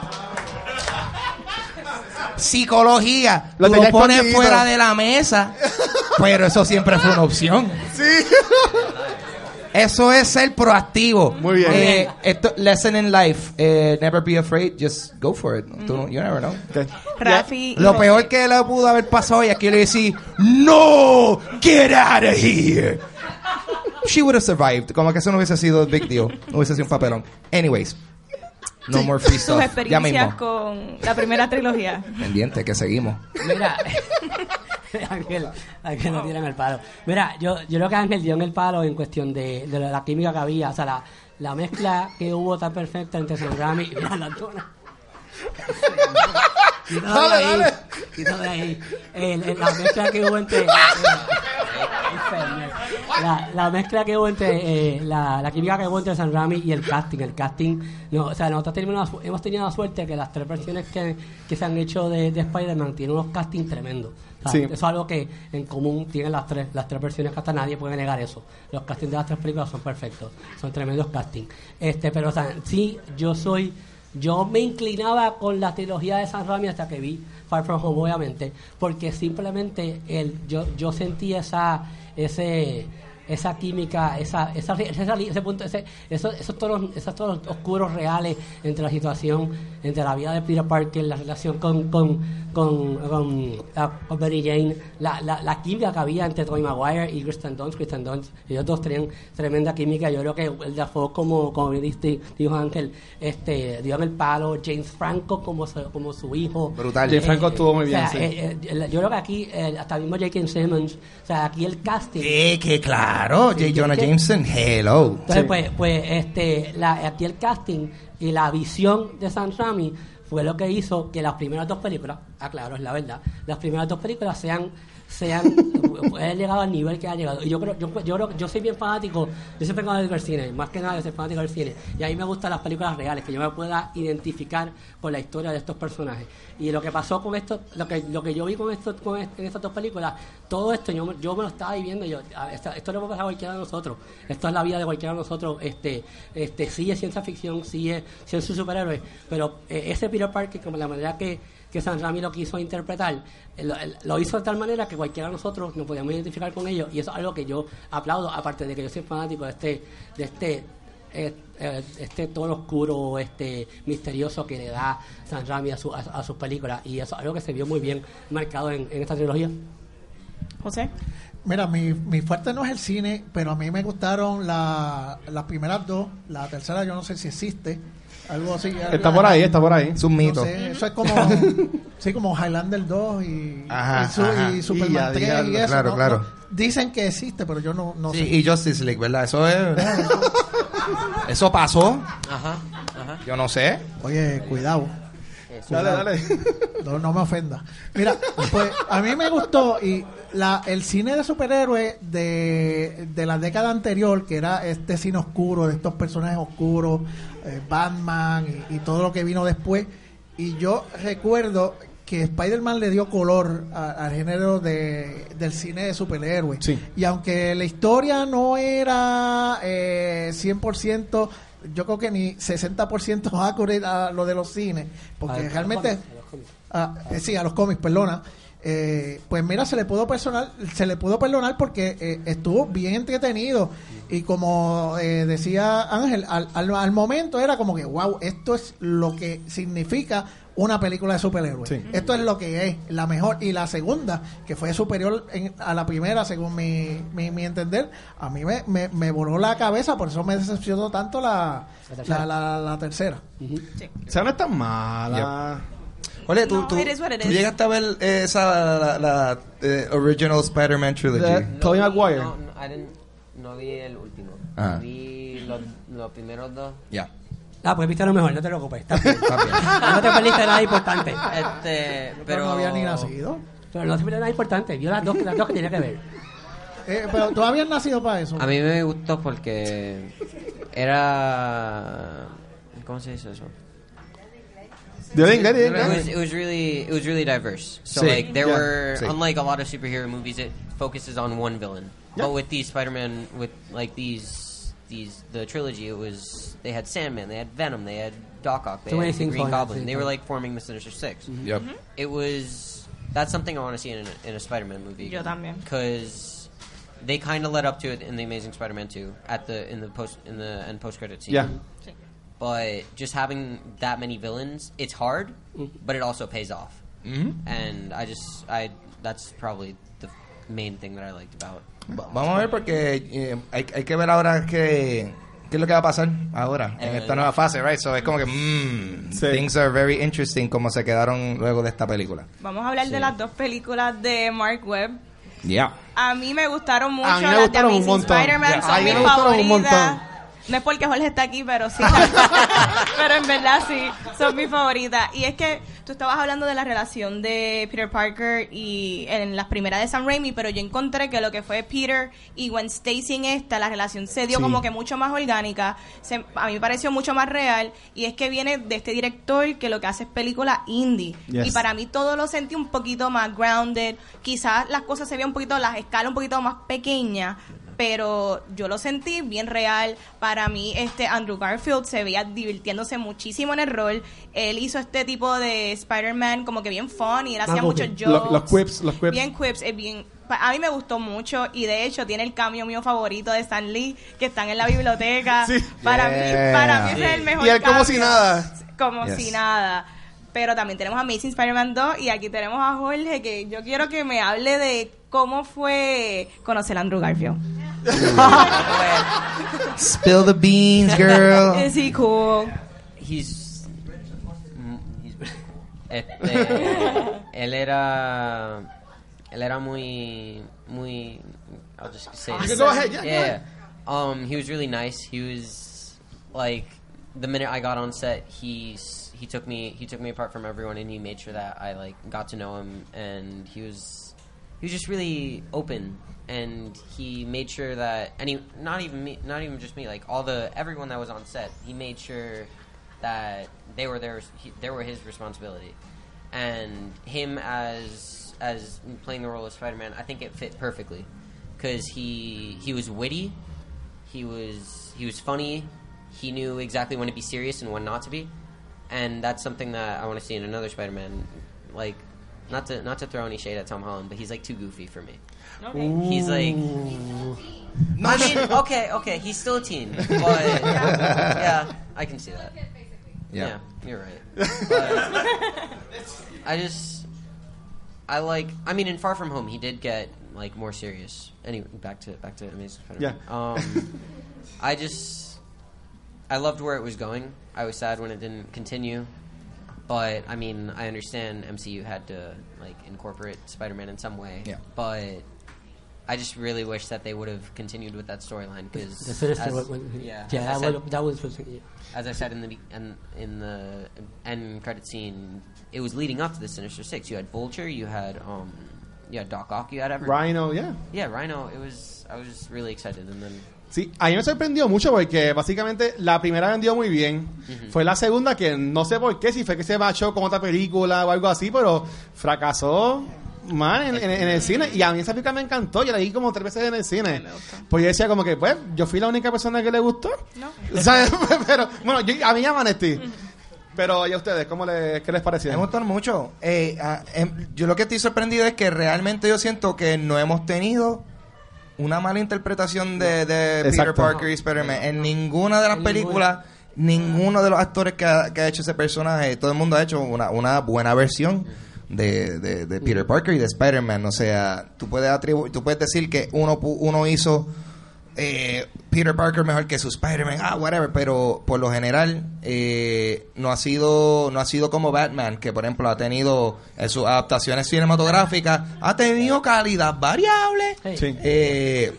Speaker 1: Psicología.
Speaker 2: Lo
Speaker 1: Tú lo pones
Speaker 2: escondido.
Speaker 1: fuera de la mesa. Pero eso siempre fue una opción.
Speaker 2: Sí.
Speaker 1: Eso es ser proactivo.
Speaker 2: Muy bien.
Speaker 1: Eh, esto, lesson in life. eh, never be afraid. Just go for it. Tú no- you never know.
Speaker 2: Ok.
Speaker 3: Rafi.
Speaker 1: Lo peor que le pudo haber pasado y aquí le decía, no, get out of here. She would have survived. Como que eso no hubiese sido big deal. No hubiese sido un papelón. Anyways, no more free
Speaker 3: Tus
Speaker 1: stuff. Ya
Speaker 3: experiencias con la primera trilogía.
Speaker 1: Pendiente, que seguimos.
Speaker 5: Mira, Ángel, Ángel no tiran el palo. Mira, yo, yo creo que Ángel dio en el palo en cuestión de, de la química que había, o sea, la, la mezcla que hubo tan perfecta entre San Rami y mira, Quítalo de
Speaker 2: Dale,
Speaker 5: ahí,
Speaker 2: dale.
Speaker 5: quítalo de ahí. El- el- la mezcla que hubo entre. eh, la, la mezcla que hubo entre. eh, la, la química que hubo entre San Rami y el casting. El casting. No, o sea, nosotros tenemos, hemos tenido la suerte que las tres versiones que, que se han hecho de, de Spider-Man tienen unos castings tremendos. O sea,
Speaker 2: Sí.
Speaker 5: Eso es algo que en común tienen las tres, las tres versiones que hasta nadie puede negar eso. Los castings de las tres películas son perfectos, son tremendos castings. Este, pero o sea, sí, yo soy, yo me inclinaba con la trilogía de San Raimi hasta que vi Far From Home, obviamente, porque simplemente el, yo, yo sentí esa, ese esa química, esa, esa, esa- ese punto, ese, esos, esos tonos, esos tonos oscuros reales entre la situación, entre la vida de Peter Parker, la relación con, con, con, con, la- con Mary Jane, la, la, la química que había entre Tobey Maguire y Kristen Dunst, Kristen Dunst, ellos dos tenían tremenda química, yo creo que el Dafoe como, como bien dijo Ángel, este, dio en el palo, James Franco como su, como su hijo.
Speaker 1: Brutal.
Speaker 2: James Franco estuvo muy
Speaker 5: o sea,
Speaker 2: bien, sí.
Speaker 5: eh, eh, yo creo que aquí, eh, hasta el mismo J.K. Simmons, o sea, aquí el casting...
Speaker 1: Eh, que claro, J.
Speaker 5: Sí,
Speaker 1: Jonah Jameson, hello.
Speaker 5: Entonces,
Speaker 2: Sí.
Speaker 5: pues, pues este, la, aquí el casting y la visión de Sam Raimi fue lo que hizo que las primeras dos películas, aclaro, es la verdad, las primeras dos películas sean sean hayan llegado al nivel que ha llegado. Y yo creo yo, yo yo soy bien fanático yo siempre he del cine más que nada yo soy fanático del cine. Y a mí me gustan las películas reales que yo me pueda identificar con la historia de estos personajes. Y lo que pasó con esto lo que lo que yo vi con esto con en estas dos películas todo esto yo, yo me lo estaba viviendo yo esto le puede pasar a cualquiera de nosotros. Esto es la vida de cualquiera de nosotros. Este este sí es ciencia ficción sí es, sí superhéroe pero eh, ese Peter Parker como la manera que que San Rami lo quiso interpretar, eh, lo, hizo de tal manera que cualquiera de nosotros nos podíamos identificar con ellos y eso es algo que yo aplaudo, aparte de que yo soy fanático de este, de este, eh, eh, este tono oscuro, este misterioso que le da San Rami a, su, a, a sus películas y eso es algo que se vio muy bien marcado en, en esta trilogía.
Speaker 3: José.
Speaker 4: Mira, mi, mi fuerte no es el cine, pero a mí me gustaron la- las primeras dos. La tercera yo no sé si existe. Algo así.
Speaker 2: Está por ahí, está por ahí.
Speaker 1: Es un
Speaker 4: No
Speaker 1: mito.
Speaker 4: sé, eso es como, sí, como Highlander 2 y,
Speaker 1: Ajá,
Speaker 4: y, su- y
Speaker 2: Y
Speaker 4: Superman
Speaker 2: ya,
Speaker 4: 3 y eso.
Speaker 1: claro,
Speaker 4: no,
Speaker 1: claro.
Speaker 4: no- dicen que existe, pero yo no, no
Speaker 1: Sí,
Speaker 4: sé.
Speaker 1: y Justice League, ¿verdad? Eso es. Eso pasó.
Speaker 6: Ajá, ajá.
Speaker 1: Yo no sé.
Speaker 4: Oye, cuidado.
Speaker 2: Dale, dale.
Speaker 4: No, no me ofenda. Mira, pues a mí me gustó y la, el cine de superhéroes de, de la década anterior, que era este cine oscuro, de estos personajes oscuros, eh, Batman y, y todo lo que vino después. Y yo recuerdo que Spider-Man le dio color a- al género de, del cine de superhéroes.
Speaker 2: Sí.
Speaker 4: Y aunque la historia no era eh, 100%, yo creo que ni 60% accurate a lo de los cines, porque
Speaker 5: A
Speaker 4: realmente...
Speaker 5: cómics, a los cómics.
Speaker 4: Eh, sí, a los cómics, perdona. Eh, pues mira, se le pudo personal, se le pudo perdonar porque eh, estuvo bien entretenido y como eh, decía Ángel, al, al, al momento era como que, wow, esto es lo que significa una película de superhéroes.
Speaker 2: Sí.
Speaker 4: Esto es lo que es la mejor y la segunda, que fue superior en- a la primera, según mi, mi, mi entender, a mí me, me, me voló la cabeza, por eso me decepcionó tanto la,
Speaker 5: La tercera.
Speaker 4: la, la- la tercera.
Speaker 2: O sea, no es tan mala.
Speaker 1: Oye, tú,
Speaker 3: No,
Speaker 1: tú, llegaste a ver esa, la, la, eh, original Spider-Man trilogy.
Speaker 2: The- Tobey
Speaker 6: vi-
Speaker 2: Maguire.
Speaker 6: No, no, I didn't- no vi el último.
Speaker 1: Ah.
Speaker 6: Vi los, los primeros dos.
Speaker 1: Ya,
Speaker 5: Ah, pues viste lo mejor, no te preocupes. Está bien.
Speaker 1: está bien.
Speaker 5: No te perdiste nada importante.
Speaker 6: Este,
Speaker 4: Pero
Speaker 6: pero
Speaker 4: no había ni nacido.
Speaker 5: Pero no te perdiste nada importante. Vio las dos, las dos que tenía que ver.
Speaker 4: Eh, pero tú habías nacido para eso.
Speaker 6: A mí me gustó porque era ¿cómo se dice eso?
Speaker 2: Dile inglés, dile
Speaker 6: It was, it was really it was really diverse. So
Speaker 1: Sí.
Speaker 6: like there
Speaker 2: Yeah.
Speaker 6: were
Speaker 1: Sí.
Speaker 6: unlike a lot of superhero movies, it focuses on one villain.
Speaker 2: Yeah.
Speaker 6: But with these Spider-Man, with like these these the trilogy, it was they had Sandman, they had Venom, they had Doc Ock, they
Speaker 5: Too many
Speaker 6: had
Speaker 5: things
Speaker 6: Green
Speaker 5: going on at the
Speaker 6: Goblin. They were like forming the Sinister 6
Speaker 1: Yep. Mm-hmm.
Speaker 6: It was that's something I want to see in a, in a Spider-Man movie.
Speaker 3: Yo también.
Speaker 6: because they kind of led up to it in the Amazing Spider-Man 2 at the in the post in the end post credit scene.
Speaker 2: Yeah.
Speaker 6: But just having that many villains, it's hard, but it also pays off.
Speaker 1: Mhm.
Speaker 6: And I just I that's probably the main thing that I liked about.
Speaker 1: Va- Vamos a ver porque eh, hay, hay que ver ahora qué, qué es lo que va a pasar ahora en
Speaker 6: Eh,
Speaker 1: esta nueva fase, right? So es como que mmm,
Speaker 2: Sí.
Speaker 1: things are very interesting como se quedaron luego de esta película.
Speaker 3: Vamos a hablar de las dos películas de Mark Webb.
Speaker 1: Yeah.
Speaker 3: A mí me gustaron mucho
Speaker 2: A mí me
Speaker 3: las de
Speaker 2: gustaron un
Speaker 3: Amazing
Speaker 2: montón.
Speaker 3: Spider-Man,
Speaker 2: Ya.
Speaker 3: son
Speaker 2: A mí
Speaker 3: mis
Speaker 2: me gustaron un montón.
Speaker 3: No es porque Jorge está aquí, pero sí. pero en verdad sí, son mis favoritas. Y es que tú estabas hablando de la relación de Peter Parker y en las primeras de Sam Raimi, pero yo encontré que lo que fue Peter y Gwen Stacy en esta, la relación se dio
Speaker 2: Sí.
Speaker 3: como que mucho más orgánica. Se- a mí me pareció mucho más real. Y es que viene de este director que lo que hace es película indie.
Speaker 2: Yes.
Speaker 3: Y para mí todo lo sentí un poquito más grounded. Quizás las cosas se veían un poquito, las escalas un poquito más pequeñas. Pero yo lo sentí bien real. Para mí, este Andrew Garfield se veía divirtiéndose muchísimo en el rol. Él hizo este tipo de Spider-Man como que bien fun y él hacía
Speaker 5: goofy.
Speaker 3: muchos jokes.
Speaker 2: los quips, los quips.
Speaker 3: Bien quips, es bien. A mí me gustó mucho y de hecho tiene el cambio mío favorito de Stan Lee que están en la biblioteca.
Speaker 2: Sí.
Speaker 3: Para
Speaker 1: Yeah.
Speaker 3: mí, para mí ese es el mejor
Speaker 2: Y él como
Speaker 3: cambio.
Speaker 2: si nada.
Speaker 3: Como
Speaker 1: Yes.
Speaker 3: si nada. Pero también tenemos Amazing Spider-Man 2 y aquí tenemos a Jorge que yo quiero que me hable de cómo fue conocer a Andrew Garfield.
Speaker 1: Spill the beans, girl.
Speaker 3: Is he cool?
Speaker 6: He's, mm, he's este, él era él era muy muy I'll just say
Speaker 2: You
Speaker 6: it.
Speaker 2: can go ahead, yeah, go ahead.
Speaker 6: Um, he was really nice. He was like the minute I got on set, he s- he took me he took me apart from everyone, and he made sure that I like got to know him, and he was he was just really open, and he made sure that any not even me, not even just me, like all the everyone that was on set, he made sure that they were there he, they were his responsibility, and him as as playing the role of Spider Man, I think it fit perfectly because he he was witty, he was he was funny, he knew exactly when to be serious and when not to be, and that's something that I want to see in another Spider Man. Like, not to not to throw any shade at Tom Holland, but he's like too goofy for me. He's like, I mean, okay, okay, he's still a teen, but yeah, I can see that.
Speaker 1: Yeah.
Speaker 6: Yeah, you're right. But I just, I like. I mean, in Far From Home, he did get like more serious. Anyway, back to back to Amazing Spider-Man.
Speaker 2: Yeah.
Speaker 6: Um, I just, I loved where it was going. I was sad when it didn't continue, but I mean, I understand MCU had to like incorporate Spider-Man in some way.
Speaker 1: Yeah.
Speaker 6: But I just really wish that they would have continued with that storyline because,
Speaker 5: The Sinister
Speaker 6: as,
Speaker 5: One-
Speaker 6: yeah,
Speaker 5: yeah, that,
Speaker 6: I said,
Speaker 5: was, that was yeah.
Speaker 6: as I said in the be- in, in the end credit scene, it was leading up to the Sinister Six. You had Vulture, you had um, you had Doc Ock, you had everyone.
Speaker 2: Rhino, yeah.
Speaker 6: Yeah, Rhino. It was. I was just really excited, and then
Speaker 2: Sí, a mí me sorprendió mucho porque básicamente la primera vendió muy bien. Fue la segunda que no sé por qué, si fue que se machó con otra película o algo así, pero fracasó más en, en- en el cine. Y a mí esa película me encantó. Yo la vi como tres veces en el cine. Pues yo decía como que, pues, yo fui la única persona que le gustó.
Speaker 3: No.
Speaker 2: ¿Sabes? pero, bueno, yo- a mí ya Vanesti. Pero, ¿y a ustedes? ¿Cómo les, qué les pareció?
Speaker 1: Me gustaron mucho. Eh, ah, em, yo lo que estoy sorprendido es que realmente yo siento que no hemos tenido una mala interpretación de, de Peter. Parker y Spider-Man. En ninguna de las
Speaker 5: En
Speaker 1: películas, ninguno de los actores que ha, que ha hecho ese personaje, todo el mundo ha hecho una, una buena versión de, de- de Peter Parker y de Spider-Man. O sea, tú puedes, atribu tú puedes decir que uno, pu- uno hizo eh, Peter Parker mejor que su Spider-Man, ah, whatever, pero por lo general eh, no ha sido no ha sido como Batman, que por ejemplo ha tenido en sus adaptaciones cinematográficas, ha tenido calidad variable.
Speaker 2: Sí.
Speaker 1: Eh,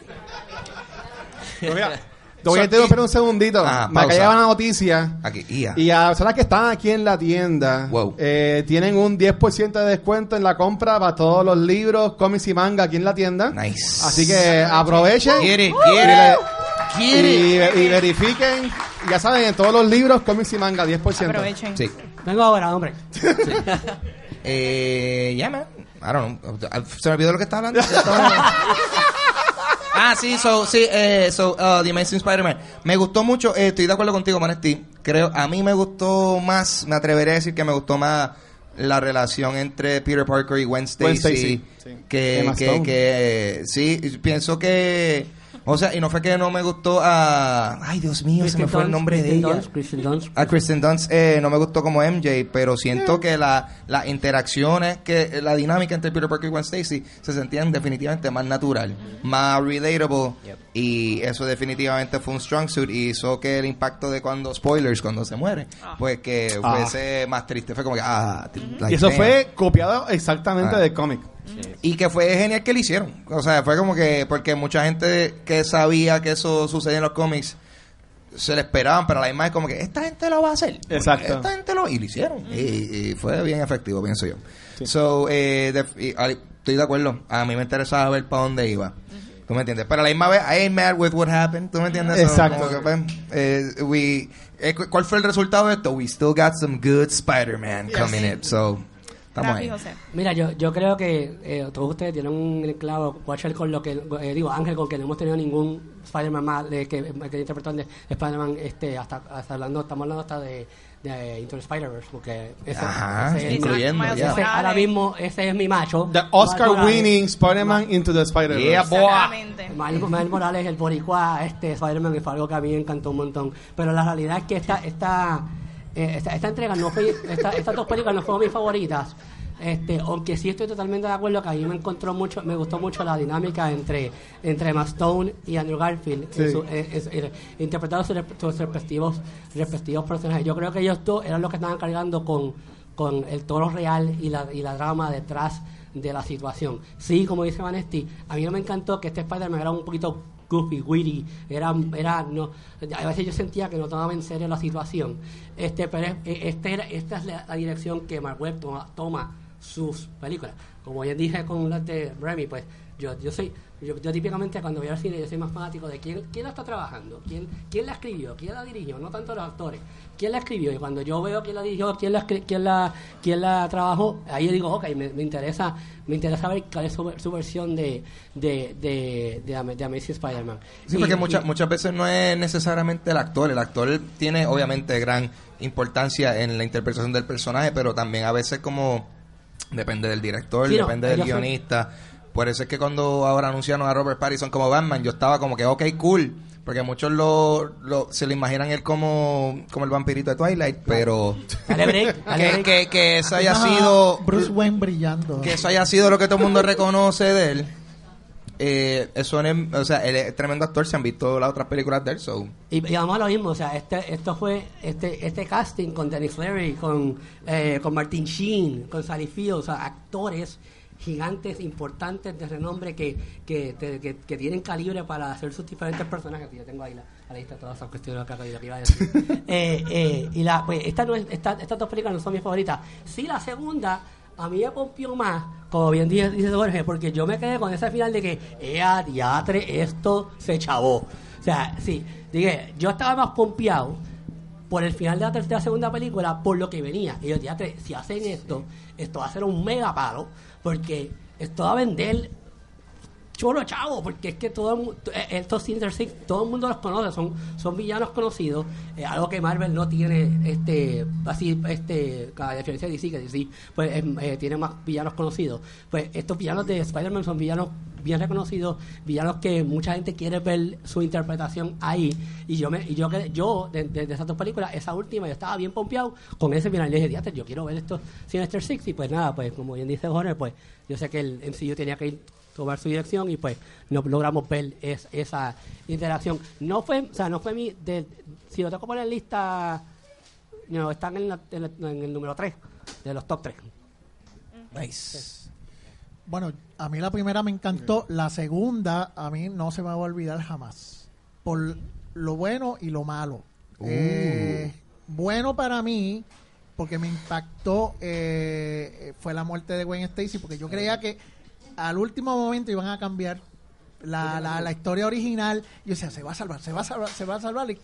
Speaker 2: Pero mira, te voy a interrumpir un segundito.
Speaker 1: Ajá,
Speaker 2: me
Speaker 1: pausa.
Speaker 2: callaba la noticia.
Speaker 1: aquí, ia.
Speaker 2: Y a las personas que están aquí en la tienda,
Speaker 1: Wow.
Speaker 2: eh, tienen un 10% de descuento en la compra para todos los libros, cómics y manga aquí en la tienda.
Speaker 1: Nice.
Speaker 2: Así que aprovechen le-
Speaker 1: it, get
Speaker 2: y- y verifiquen. Ya saben, en todos los libros, cómics y manga, 10%.
Speaker 3: Aprovechen.
Speaker 1: Sí.
Speaker 5: Vengo ahora, hombre.
Speaker 1: Eh, ya, man. I don't know. Se me olvidó lo que estaba hablando. ah, sí, so, sí, eh, so, uh, The Amazing Spider-Man. Me gustó mucho, eh, estoy de acuerdo contigo, Manesti. Creo, a mí me gustó más, me atreveré a decir que me gustó más la relación entre Peter Parker y Gwen Stacy.
Speaker 2: Gwen Stacy, sí.
Speaker 1: Que, que, que, sí, pienso que, o sea, y no fue que no me gustó a, ay, Dios mío, se me
Speaker 5: Kristen
Speaker 1: fue el nombre de
Speaker 5: Kristen
Speaker 1: ella.
Speaker 5: Dunst, Kristen Dunst.
Speaker 1: A Kristen Dunst eh, no me gustó como MJ, pero siento que la, las interacciones, que la dinámica entre Peter Parker y Gwen Stacy se sentían definitivamente más natural, más relatable,
Speaker 6: Yep.
Speaker 1: y eso definitivamente fue un strong suit y hizo que el impacto de cuando, spoilers, cuando se muere, pues que
Speaker 2: Ah.
Speaker 1: fuese más triste, fue como que, ah, like,
Speaker 2: Y eso
Speaker 1: damn.
Speaker 2: fue copiado exactamente
Speaker 1: Ah.
Speaker 2: del cómic.
Speaker 1: Y que fue genial que lo hicieron. O sea, fue como que, porque mucha gente que sabía que eso sucedía en los cómics, se le esperaban, pero a la misma es como que esta gente lo va a hacer.
Speaker 2: Exacto.
Speaker 1: Esta gente lo... Y lo hicieron. Y, y fue bien efectivo, pienso yo. So, eh, y, estoy de acuerdo. A mí me interesaba ver para dónde iba. ¿Tú me entiendes? Pero a la misma vez, I ain't mad with what happened. ¿Tú me entiendes?
Speaker 2: Exacto.
Speaker 1: que, pues, eh, we, eh, cu- ¿Cuál fue el resultado de esto? We still got some good Spider-Man coming in. So, estamos
Speaker 3: Rafi
Speaker 1: ahí.
Speaker 3: José.
Speaker 5: Mira, yo, yo creo que eh, todos ustedes tienen un clavo, Watcher con lo que, eh, digo, Ángel, con que no hemos tenido ningún Spider-Man más de, que, que interpretó de Spider-Man, este, hasta, hasta hablando, estamos hablando hasta de, de Into the Spider-Verse, porque ese,
Speaker 1: Ajá,
Speaker 5: ese-
Speaker 1: incluyendo,
Speaker 5: ese- ahora mismo ese es mi macho.
Speaker 2: The Oscar winning Spider-Man into the Spider-Verse.
Speaker 1: Yeah,
Speaker 5: Morales, el boricua, este Spider-Man, que fue algo que a mí me encantó un montón. Pero la realidad es que esta, esta, eh, esta, esta entrega no fue, esta- estas dos películas no fueron mis favoritas. Este, aunque sí estoy totalmente de acuerdo que a mí me encontró mucho, me gustó mucho la dinámica entre, entre Emma Stone y Andrew Garfield, en
Speaker 2: Sí.
Speaker 5: su- eh, eh, interpretando sus, respectivos, respectivos personajes. Yo creo que ellos dos eran los que estaban cargando con, con el tono real y la, y la drama detrás de la situación. Sí, como dice Vanesti, a mí no me encantó que este Spider-Man era un poquito goofy, witty, era, era no, a veces yo sentía que no tomaba en serio la situación. Este, pero eh, este esta es la, la dirección que Mark Webb toma, toma sus películas. Como ya dije con las de Remy, pues yo, yo soy, yo, yo típicamente cuando voy al cine yo soy más fanático de quién, quién la está trabajando, quién, quién la escribió, quién la dirigió, no tanto los actores, quién la escribió. Y cuando yo veo quién la dirigió, quién la, quién la, quién la trabajó, ahí yo digo, ok, me, me interesa, me interesa ver cuál es su, su versión de, de, de, de, de Amazing Spider-Man.
Speaker 1: Sí,
Speaker 5: Y-
Speaker 1: porque muchas muchas veces no es necesariamente el actor. El actor tiene obviamente gran importancia en la interpretación del personaje, pero también a veces como depende del director,
Speaker 5: Sí, no,
Speaker 1: depende del guionista. Por eso es que cuando ahora anunciaron a Robert Pattinson como Batman, yo estaba como que, ok, cool. Porque muchos lo, lo- se lo imaginan él como, como el vampirito de Twilight, pero
Speaker 5: Dale break, dale
Speaker 1: que,
Speaker 5: break.
Speaker 1: que, que eso haya sido
Speaker 4: Bruce Wayne brillando.
Speaker 1: que eso haya sido lo que todo el mundo reconoce de él. Eh, eso o sea, él es tremendo actor, se han visto las otras películas de él, so.
Speaker 5: Y, y vamos a lo mismo, o sea, este, esto fue este, este casting con Dennis Leary, con, eh, con Martin Sheen, con Sally Field, o sea, actores gigantes, importantes, de renombre, que, que, te- que, que tienen calibre para hacer sus diferentes personajes. Yo tengo ahí la, la lista de todas esas cuestiones que, que iba a decir. Eh, eh, y la, pues, esta no es, esta- estas dos películas no son mis favoritas. Sí, la segunda a mí me pompió más, como bien dice, dice Jorge, porque yo me quedé con ese final de que, ¡Ea, diatre, esto se chavó! O sea, sí, dije, yo estaba más pompeado por el final de la tercera segunda película por lo que venía. Y yo, diatre, si hacen esto, esto va a ser un mega palo, porque esto va a vender choro chavo, porque es que todo el eh, estos Sinister Six, todo el mundo los conoce, son, son villanos conocidos, eh, algo que Marvel no tiene, este, así, este, a diferencia de DC, que DC, pues, eh, tiene más villanos conocidos. Pues estos villanos de Spider-Man son villanos bien reconocidos, villanos que mucha gente quiere ver su interpretación ahí, y yo me, y yo yo, de, de- de esas dos películas, esa última, yo estaba bien pompeado con ese final, le dije, "Diatre, yo quiero ver estos Sinister Six, y pues nada, pues como bien dice Jorge, pues yo sé que el MCU tenía que ir tomar su dirección y pues no logramos ver es- esa interacción. No fue, o sea, no fue mi, de, si lo tengo que poner en lista, no, están en, la- en la- en el número 3 de los top 3.
Speaker 1: Nice.
Speaker 4: Bueno, a mí la primera me encantó, la segunda a mí no se me va a olvidar jamás. Por lo bueno y lo malo. Eh, bueno para mí, porque me impactó, eh, fue la muerte de Gwen Stacy, porque yo creía que al último momento iban a cambiar la, la, la historia original. Y yo decía, se va a salvar, se va a salvar, se va a salvar, y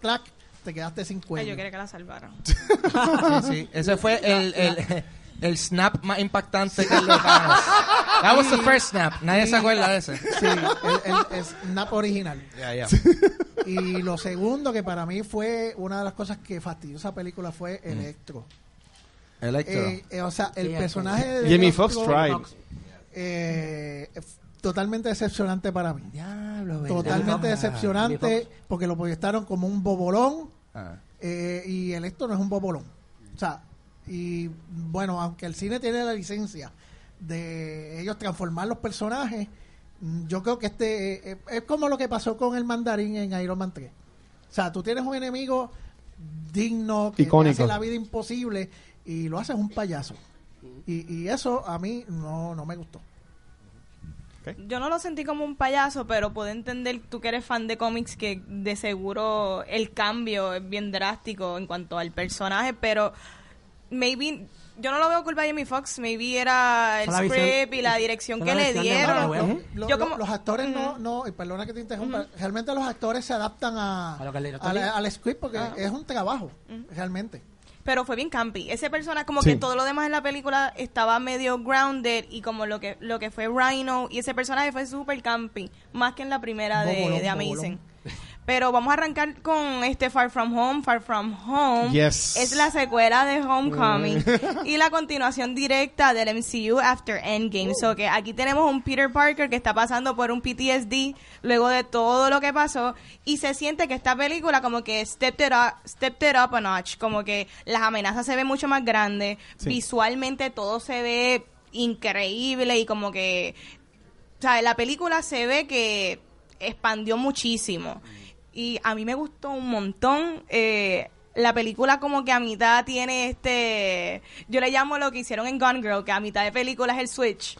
Speaker 4: clac, te quedaste sin
Speaker 3: Ay,
Speaker 4: cuello.
Speaker 3: yo quería que la salvaran.
Speaker 1: Sí, sí. Ese fue el, el, el snap más impactante que le Thanos. That was the first snap. Nadie se acuerda de ese.
Speaker 4: Sí, el, el- el snap original. Y lo segundo que para mí fue una de las cosas que fastidió esa película fue Electro.
Speaker 1: Electro.
Speaker 4: Eh, eh, o sea, el
Speaker 5: Sí,
Speaker 4: personaje de Electro,
Speaker 2: Foxx tried.
Speaker 4: Eh, totalmente decepcionante para mí. Totalmente decepcionante porque lo proyectaron como un bobolón
Speaker 1: Ah.
Speaker 4: eh, y Electro no es un bobolón. O sea, y bueno, aunque el cine tiene la licencia de ellos transformar los personajes, yo creo que este eh, es como lo que pasó con el mandarín en Iron Man 3. O sea, tú tienes un enemigo digno que te hace la vida imposible y lo haces un payaso. Y, y eso a mí no, no me gustó.
Speaker 3: Yo no lo sentí como un payaso, pero puedo entender, tú que eres fan de cómics, que de seguro el cambio es bien drástico en cuanto al personaje, pero maybe, yo no lo veo culpa de Jamie Foxx, maybe era el script y la dirección que
Speaker 5: la
Speaker 3: le dieron.
Speaker 4: Lo-
Speaker 3: Yo
Speaker 4: lo-
Speaker 3: como-
Speaker 4: los actores no, no, y perdona que te interrumpa, realmente los actores se adaptan a,
Speaker 5: A lo que el director
Speaker 4: al,
Speaker 5: dice.
Speaker 4: al script porque es un trabajo, realmente.
Speaker 3: Pero fue bien campy. Ese personaje, como
Speaker 2: Sí.
Speaker 3: que todo lo demás en la película estaba medio grounded y como lo que lo que fue Rhino y ese personaje fue súper campy, más que en la primera de, de. Amazing. Pero vamos a arrancar con este Far From Home. Far From Home
Speaker 2: Yes.
Speaker 3: es la secuela de Homecoming y la continuación directa del MCU After Endgame. So que aquí tenemos un Peter Parker que está pasando por un PTSD luego de todo lo que pasó y se siente que esta película como que stepped it up, stepped it up a notch, como que las amenazas se ven mucho más grandes,
Speaker 2: Sí.
Speaker 3: visualmente todo se ve increíble y como que o sea, la película se ve que expandió muchísimo. Y a mí me gustó un montón. eh, la película como que a mitad tiene este... Yo le llamo lo que hicieron en Gone Girl, que a mitad de película es el switch.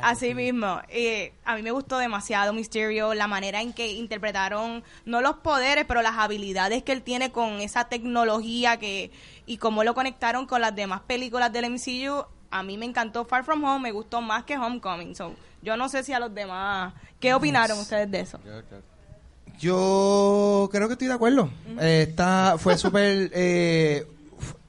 Speaker 3: Así mismo. Eh, a mí me gustó demasiado Mysterio, la manera en que interpretaron, no los poderes, pero las habilidades que él tiene con esa tecnología que y cómo lo conectaron con las demás películas del MCU. A mí me encantó Far From Home, me gustó más que Homecoming. So, yo no sé si a los demás... ¿Qué opinaron ustedes de eso?
Speaker 1: Yo creo que estoy de acuerdo. Está, fue súper. eh,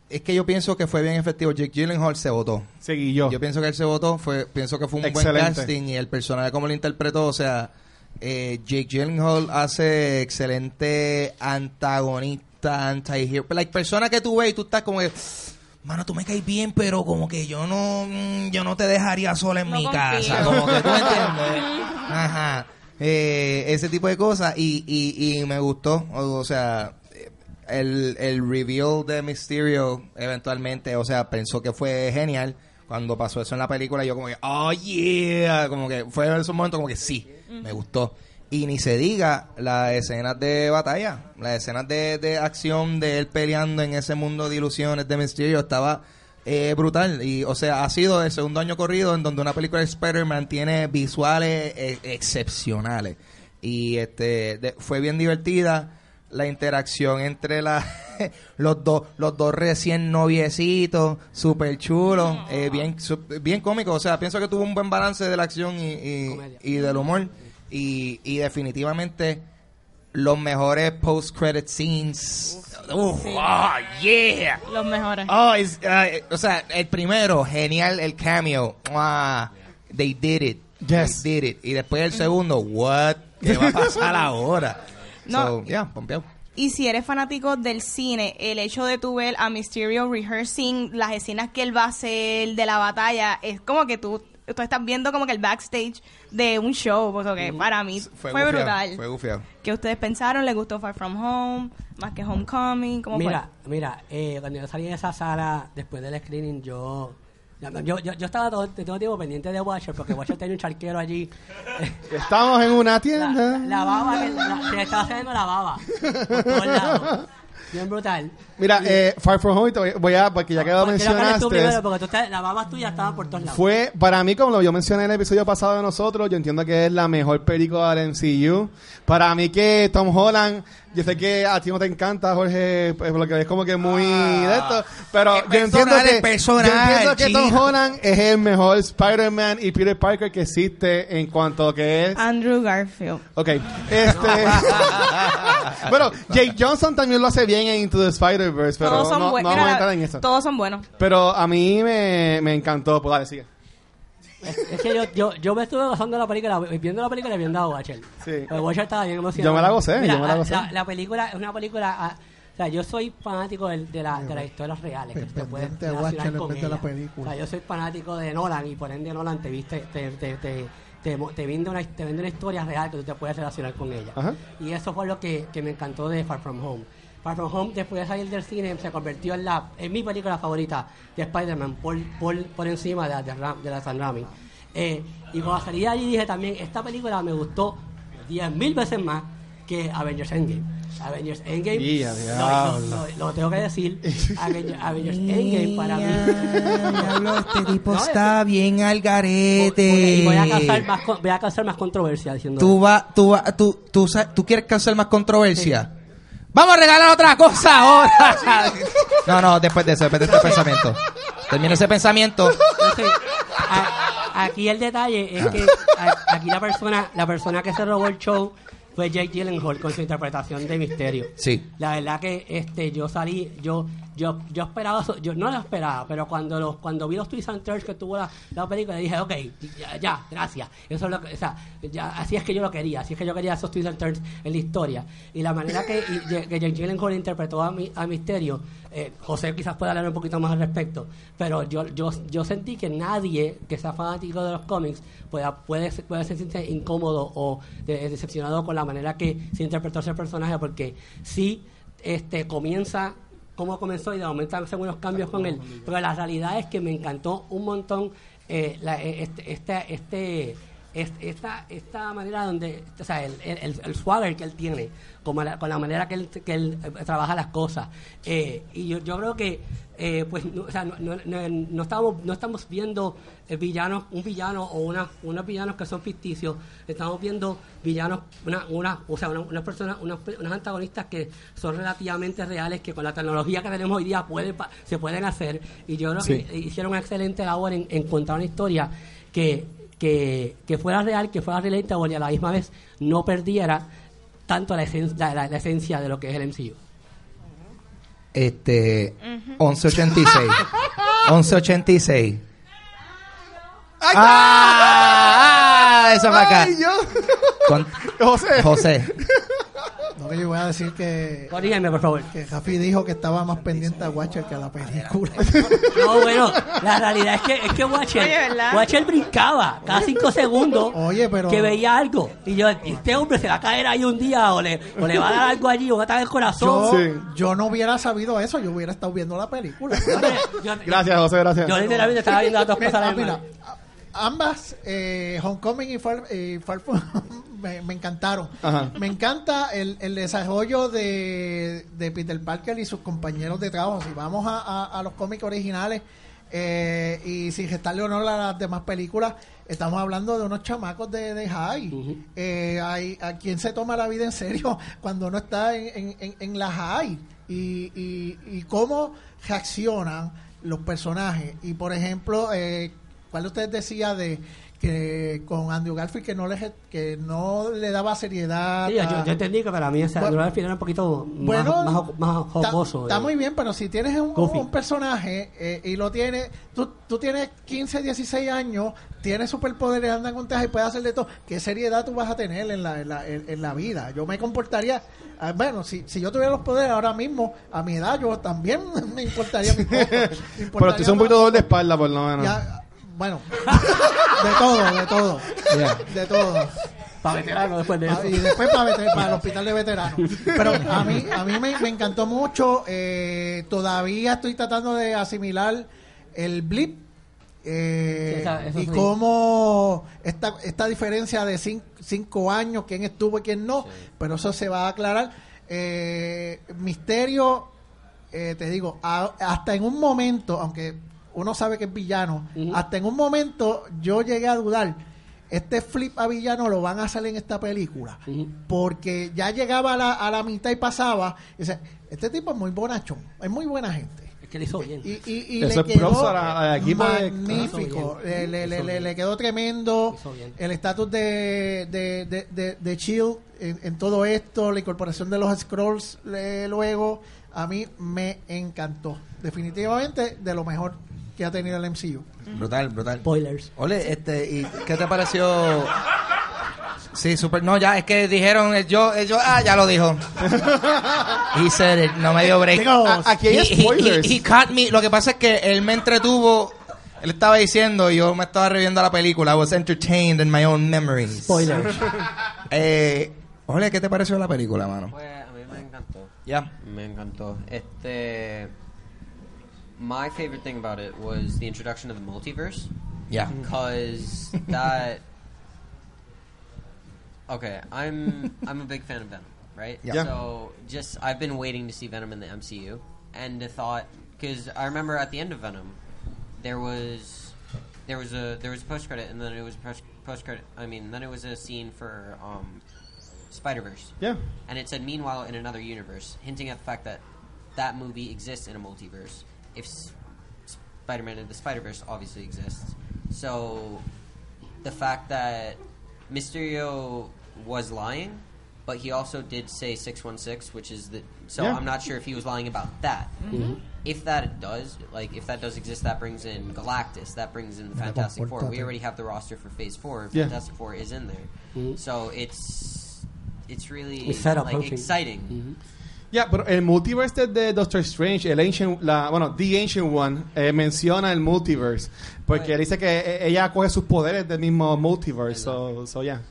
Speaker 1: es que yo pienso que fue bien efectivo. Jake Gyllenhaal se votó.
Speaker 2: Seguí yo.
Speaker 1: Yo pienso que él se votó. Fue, pienso que fue un
Speaker 2: Excelente.
Speaker 1: buen casting y el personaje como lo interpretó. O sea, eh, Jake Gyllenhaal hace excelente antagonista, anti-hero. Like, persona que tú ves y tú estás como que. Mano, tú me caes bien, pero como que yo no, mm, yo no te dejaría sola en
Speaker 3: No
Speaker 1: mi
Speaker 3: confío.
Speaker 1: casa. Como que tú me entiendes. Ajá. Eh, ese tipo de cosas y, y, me gustó. O, o sea, el, el reveal de Mysterio eventualmente, o sea, pensó que fue genial. Cuando pasó eso en la película, yo como que, oh yeah, como que fue en esos momentos como que sí, me gustó. Y ni se diga las escenas de batalla, las escenas de, de acción de él peleando en ese mundo de ilusiones de Mysterio, estaba eh, brutal. Y, o sea, ha sido el segundo año corrido en donde una película de Spider-Man tiene visuales eh, excepcionales. Y este de- fue bien divertida la interacción entre la, los dos los dos recién noviecitos, súper chulos, eh, bien, su- bien cómico. O sea, pienso que tuvo un buen balance de la acción y, y, y del humor. Y, y definitivamente los mejores post-credit scenes. Uf, oh, yeah.
Speaker 3: Los mejores.
Speaker 1: Oh, es- uh, o sea, el primero, genial el cameo. Ah, they did it.
Speaker 2: Yes.
Speaker 1: They did it. Y después el segundo, what? ¿Qué va a pasar ahora?
Speaker 3: No.
Speaker 1: So, yeah, pompeado.
Speaker 3: Y si eres fanático del cine, el hecho de tu ver a Mysterio rehearsing las escenas que él va a hacer de la batalla, es como que tú, tú estás viendo como que el backstage de un show, porque para mí fue,
Speaker 1: gufiado,
Speaker 3: brutal.
Speaker 1: Fue gufiado.
Speaker 3: ¿Qué ustedes pensaron? ¿Les gustó Far From Home? ¿Más que Homecoming? ¿Cómo
Speaker 5: Mira, mira, eh, cuando yo salí de esa sala después del screening, yo yo, yo, yo estaba todo, todo el tiempo pendiente de Watcher porque Watcher tenía un charquero allí.
Speaker 2: Estamos en una
Speaker 5: La,
Speaker 2: tienda.
Speaker 5: la baba, que la- se estaba haciendo la baba por todos lados. Bien brutal.
Speaker 2: Mira, eh, Far From Home, te voy- a, porque ya que lo
Speaker 5: tú
Speaker 2: mencionaste,
Speaker 5: primero, porque tú estás- las babas tuyas estaban por todos lados.
Speaker 2: fue, para mí, como lo yo mencioné en el episodio pasado de nosotros, yo entiendo que es la mejor película del MCU. Para mí que Tom Holland, yo sé que a ti no te encanta, Jorge, pues, lo que es como que muy de esto, pero
Speaker 1: Es
Speaker 2: yo entiendo que,
Speaker 1: es personal,
Speaker 2: yo entiendo que Tom. Holland es el mejor Spider-Man y Peter Parker que existe en cuanto a que es
Speaker 3: Andrew Garfield.
Speaker 2: Ok, este. bueno, Jake Johnson también lo hace bien en Into the Spider-Verse, pero
Speaker 3: todos son
Speaker 2: no, no
Speaker 3: buenos.
Speaker 2: vamos a entrar en eso.
Speaker 3: Todos son buenos.
Speaker 2: Pero a mí me, me encantó. Pues dale, sigue.
Speaker 5: Es, es que yo, yo, yo me estuve gozando la película, viendo la película y viendo a Watcher.
Speaker 2: Sí.
Speaker 5: Porque Watcher estaba bien emocionado.
Speaker 2: Yo me la gocé,
Speaker 5: Mira,
Speaker 2: yo me la
Speaker 5: a-
Speaker 2: gocé.
Speaker 5: La, película es una película... ah, o sea, yo soy fanático del- de, la, de las historias reales. Que te puedes
Speaker 4: de
Speaker 5: relacionar con
Speaker 4: de la película.
Speaker 5: O sea, yo soy fanático de Nolan y por ende Nolan te viste... Te, te, te, te, te vende una, te vende una historia real que tú te puedes relacionar con ella.
Speaker 2: Ajá.
Speaker 5: Y eso fue lo que, que me encantó de Far From Home. Far From Home, después de salir del cine, se convirtió en, la, en mi película favorita de Spider-Man, por, por, por encima de, la de, Ram- de la San Raimi. Eh, y cuando salí de allí dije también, esta película me gustó 10.000 veces más que Avengers Endgame. Avengers Endgame,
Speaker 2: Y a
Speaker 5: lo, lo- lo- lo tengo que decir, Avengers, Avengers Endgame para mí...
Speaker 1: Diablo, este tipo
Speaker 5: No,
Speaker 1: está bien al garete.
Speaker 5: Voy a causar más, voy a causar más controversia diciendo
Speaker 1: Tú vas, tú vas, tú, tú, sa- tú quieres causar más controversia. Vamos a regalar otra cosa ahora. no, no, después de eso, después de este pensamiento. Termina ese pensamiento.
Speaker 5: Entonces, a- aquí el detalle es que a- aquí la persona, la persona que se robó el show fue Jake Gyllenhaal con su interpretación de Misterio.
Speaker 1: Sí.
Speaker 5: La verdad que este yo salí, yo yo yo esperaba, yo no lo esperaba, pero cuando los cuando vi los twists and turns que tuvo la, la película dije, ok, ya, ya, gracias. Eso es lo que, o sea, ya, así es que yo lo quería, así es que yo quería esos twists and turns en la historia. Y la manera que, y- que Jake Gyllenhaal interpretó a, mi, a Misterio, eh, José quizás pueda hablar un poquito más al respecto, pero yo yo yo sentí que nadie que sea fanático de los cómics pueda puede puede sentirse incómodo o de- decepcionado con la manera que se interpretó ese personaje porque sí este comienza como comenzó y de momento hacen unos cambios con él pero la realidad es que me encantó un montón eh, eh, este este este es- esta, esta manera donde, o sea, el, el, el swagger que él tiene, como la- con la manera que él, que él eh, trabaja las cosas. Eh, y yo, yo creo que, eh, pues, no, o sea, no, no, estamos, no estamos viendo eh, villanos, un villano o una, unos villanos que son ficticios, estamos viendo villanos, una, una, o sea, una- unas personas, unas, unas antagonistas que son relativamente reales, que con la tecnología que tenemos hoy día puede, pa- se pueden hacer. Y yo creo
Speaker 2: Sí.
Speaker 5: que hicieron una excelente labor en, en contar una historia que, que, que fuera real, que fuera relatable y a la misma vez no perdiera tanto la, esen- la, la- la esencia de lo que es el MCU.
Speaker 1: Este, 1186. 1186. ¡Ah! ah, Eso para acá.
Speaker 2: Ay, yo.
Speaker 1: Con-
Speaker 2: José.
Speaker 1: José.
Speaker 4: No que yo voy a decir que,
Speaker 5: Corrígeme, por favor.
Speaker 4: que Jafi dijo que estaba más pendiente a Watcher que a la película.
Speaker 5: No, bueno, la realidad es que, es que Watcher,
Speaker 3: Oye, ¿verdad?
Speaker 5: Watcher brincaba cada cinco segundos
Speaker 4: Oye, pero-
Speaker 5: que veía algo. Y yo, este hombre se va a caer ahí un día o le, o le va a dar algo allí o va a estar el corazón.
Speaker 4: Yo,
Speaker 2: Sí.
Speaker 4: yo no hubiera sabido eso, yo hubiera estado viendo la película.
Speaker 5: Yo-
Speaker 2: Gracias, José, gracias.
Speaker 5: Yo literalmente estaba viendo las dos cosas a la
Speaker 4: Mira, mira, ambas, eh, Homecoming y Far, y Far me, me encantaron.
Speaker 2: Ajá.
Speaker 4: Me encanta el, el desarrollo de, de Peter Parker y sus compañeros de trabajo. Si vamos a, a- a los cómics originales, eh, y sin gestarle honor a las demás películas, estamos hablando de unos chamacos de, de high.
Speaker 5: Ujú.
Speaker 4: Eh, hay, ¿A quién se toma la vida en serio cuando uno está en, en, en- en la high? Y, y, y cómo reaccionan los personajes. Y por ejemplo, eh, ¿cuál de ustedes decía de que con Andrew Garfield que no le, que no le daba seriedad?
Speaker 5: Sí, yo,
Speaker 4: a-
Speaker 5: yo entendí que para mí ese
Speaker 4: Bueno,
Speaker 5: al final era un poquito más-
Speaker 4: bueno,
Speaker 5: más, más
Speaker 4: Está-
Speaker 5: jocoso.
Speaker 4: Está
Speaker 5: eh.
Speaker 4: muy bien, pero si tienes un, personaje eh, y lo tienes, tú, tú tienes 15, 16 años, tienes superpoderes, andan con tejas y puedes hacer de todo, ¿qué seriedad tú vas a tener en la, en la, en- en la vida? Yo me comportaría, ah, bueno, si, si yo tuviera los poderes ahora mismo, a mi edad, yo también me importaría mi poco. Me
Speaker 2: Pero tú son un poquito dolor de espalda, por lo menos.
Speaker 4: ya, bueno, de todo, de todo, de todo.
Speaker 5: Para veteranos después de eso.
Speaker 4: y después para, veter- para el hospital de veteranos. Pero a mí, a mí me, me encantó mucho. eh, todavía estoy tratando de asimilar el blip. eh,
Speaker 5: Sí, esa-
Speaker 4: y
Speaker 5: sí.
Speaker 4: cómo esta, esta diferencia de cin- cinco años, quién estuvo y quién no, pero eso se va a aclarar. Eh, misterio, eh, te digo, a- hasta en un momento, aunque uno sabe que es villano, hasta en un momento yo llegué a dudar, este flip a villano lo van a hacer en esta película, porque ya llegaba a la, a la mitad y pasaba, y dice, este tipo es muy bonachón, es muy buena gente.
Speaker 5: Es que le hizo bien.
Speaker 4: Y, y, y
Speaker 2: Eso
Speaker 4: le quedó magnífico, le, le- le- le quedó tremendo. El estatus de, de, de, de, de Shield en, en todo esto, la incorporación de los Scrolls luego, a mí me encantó. Definitivamente de lo mejor que ha tenido el MCU.
Speaker 1: Brutal, brutal.
Speaker 5: Spoilers.
Speaker 1: Ole, este, ¿y qué te pareció? Sí, super. No, ya, es que dijeron, eh, yo, eh, yo, ah, ya lo dijo. He said it, no me dio break.
Speaker 2: A- aquí hay
Speaker 1: He- he-
Speaker 2: spoilers.
Speaker 1: he- he caught me. Lo que pasa es que él me entretuvo. Él estaba diciendo, y yo me estaba reviendo la película. I was entertained in my own memories.
Speaker 5: Spoilers.
Speaker 1: Eh, ole, ¿qué te pareció la película, mano?
Speaker 6: Pues a mí me encantó.
Speaker 1: Ya.
Speaker 6: Me encantó. Este. My favorite thing about it was the introduction of the multiverse.
Speaker 1: Ya.
Speaker 6: Because that. Okay, I'm I'm a big fan of Venom, right?
Speaker 1: Yeah.
Speaker 2: Yeah.
Speaker 6: So just I've been waiting to see Venom in the MCU, and the thought because I remember at the end of Venom, there was there was a there was a post credit, and then it was post post credit. I mean, then it was a scene for um, Spider Verse.
Speaker 2: Yeah.
Speaker 6: And it said, meanwhile, in another universe, hinting at the fact that that movie exists in a multiverse. If Spider Man and the Spider Verse obviously exists. So the fact that Mysterio was lying, but he also did say 616, which is the. So
Speaker 2: Yeah.
Speaker 6: I'm not sure if he was lying about that. If that does, like, if that does exist, that brings in Galactus, that brings in the Fantastic Four. We already have the roster for Phase 4.
Speaker 2: Yeah.
Speaker 6: Fantastic Four is in there.
Speaker 5: Mhm.
Speaker 6: So it's it's really
Speaker 5: It's
Speaker 6: like
Speaker 5: okay.
Speaker 6: exciting.
Speaker 5: Ujú.
Speaker 2: Ya, pero el multiverse de Doctor Strange, el Ancient, la, bueno, The Ancient One, eh, menciona el multiverse. Porque
Speaker 6: Bueno.
Speaker 2: dice que eh, ella coge sus poderes del mismo multiverse. So, so yeah.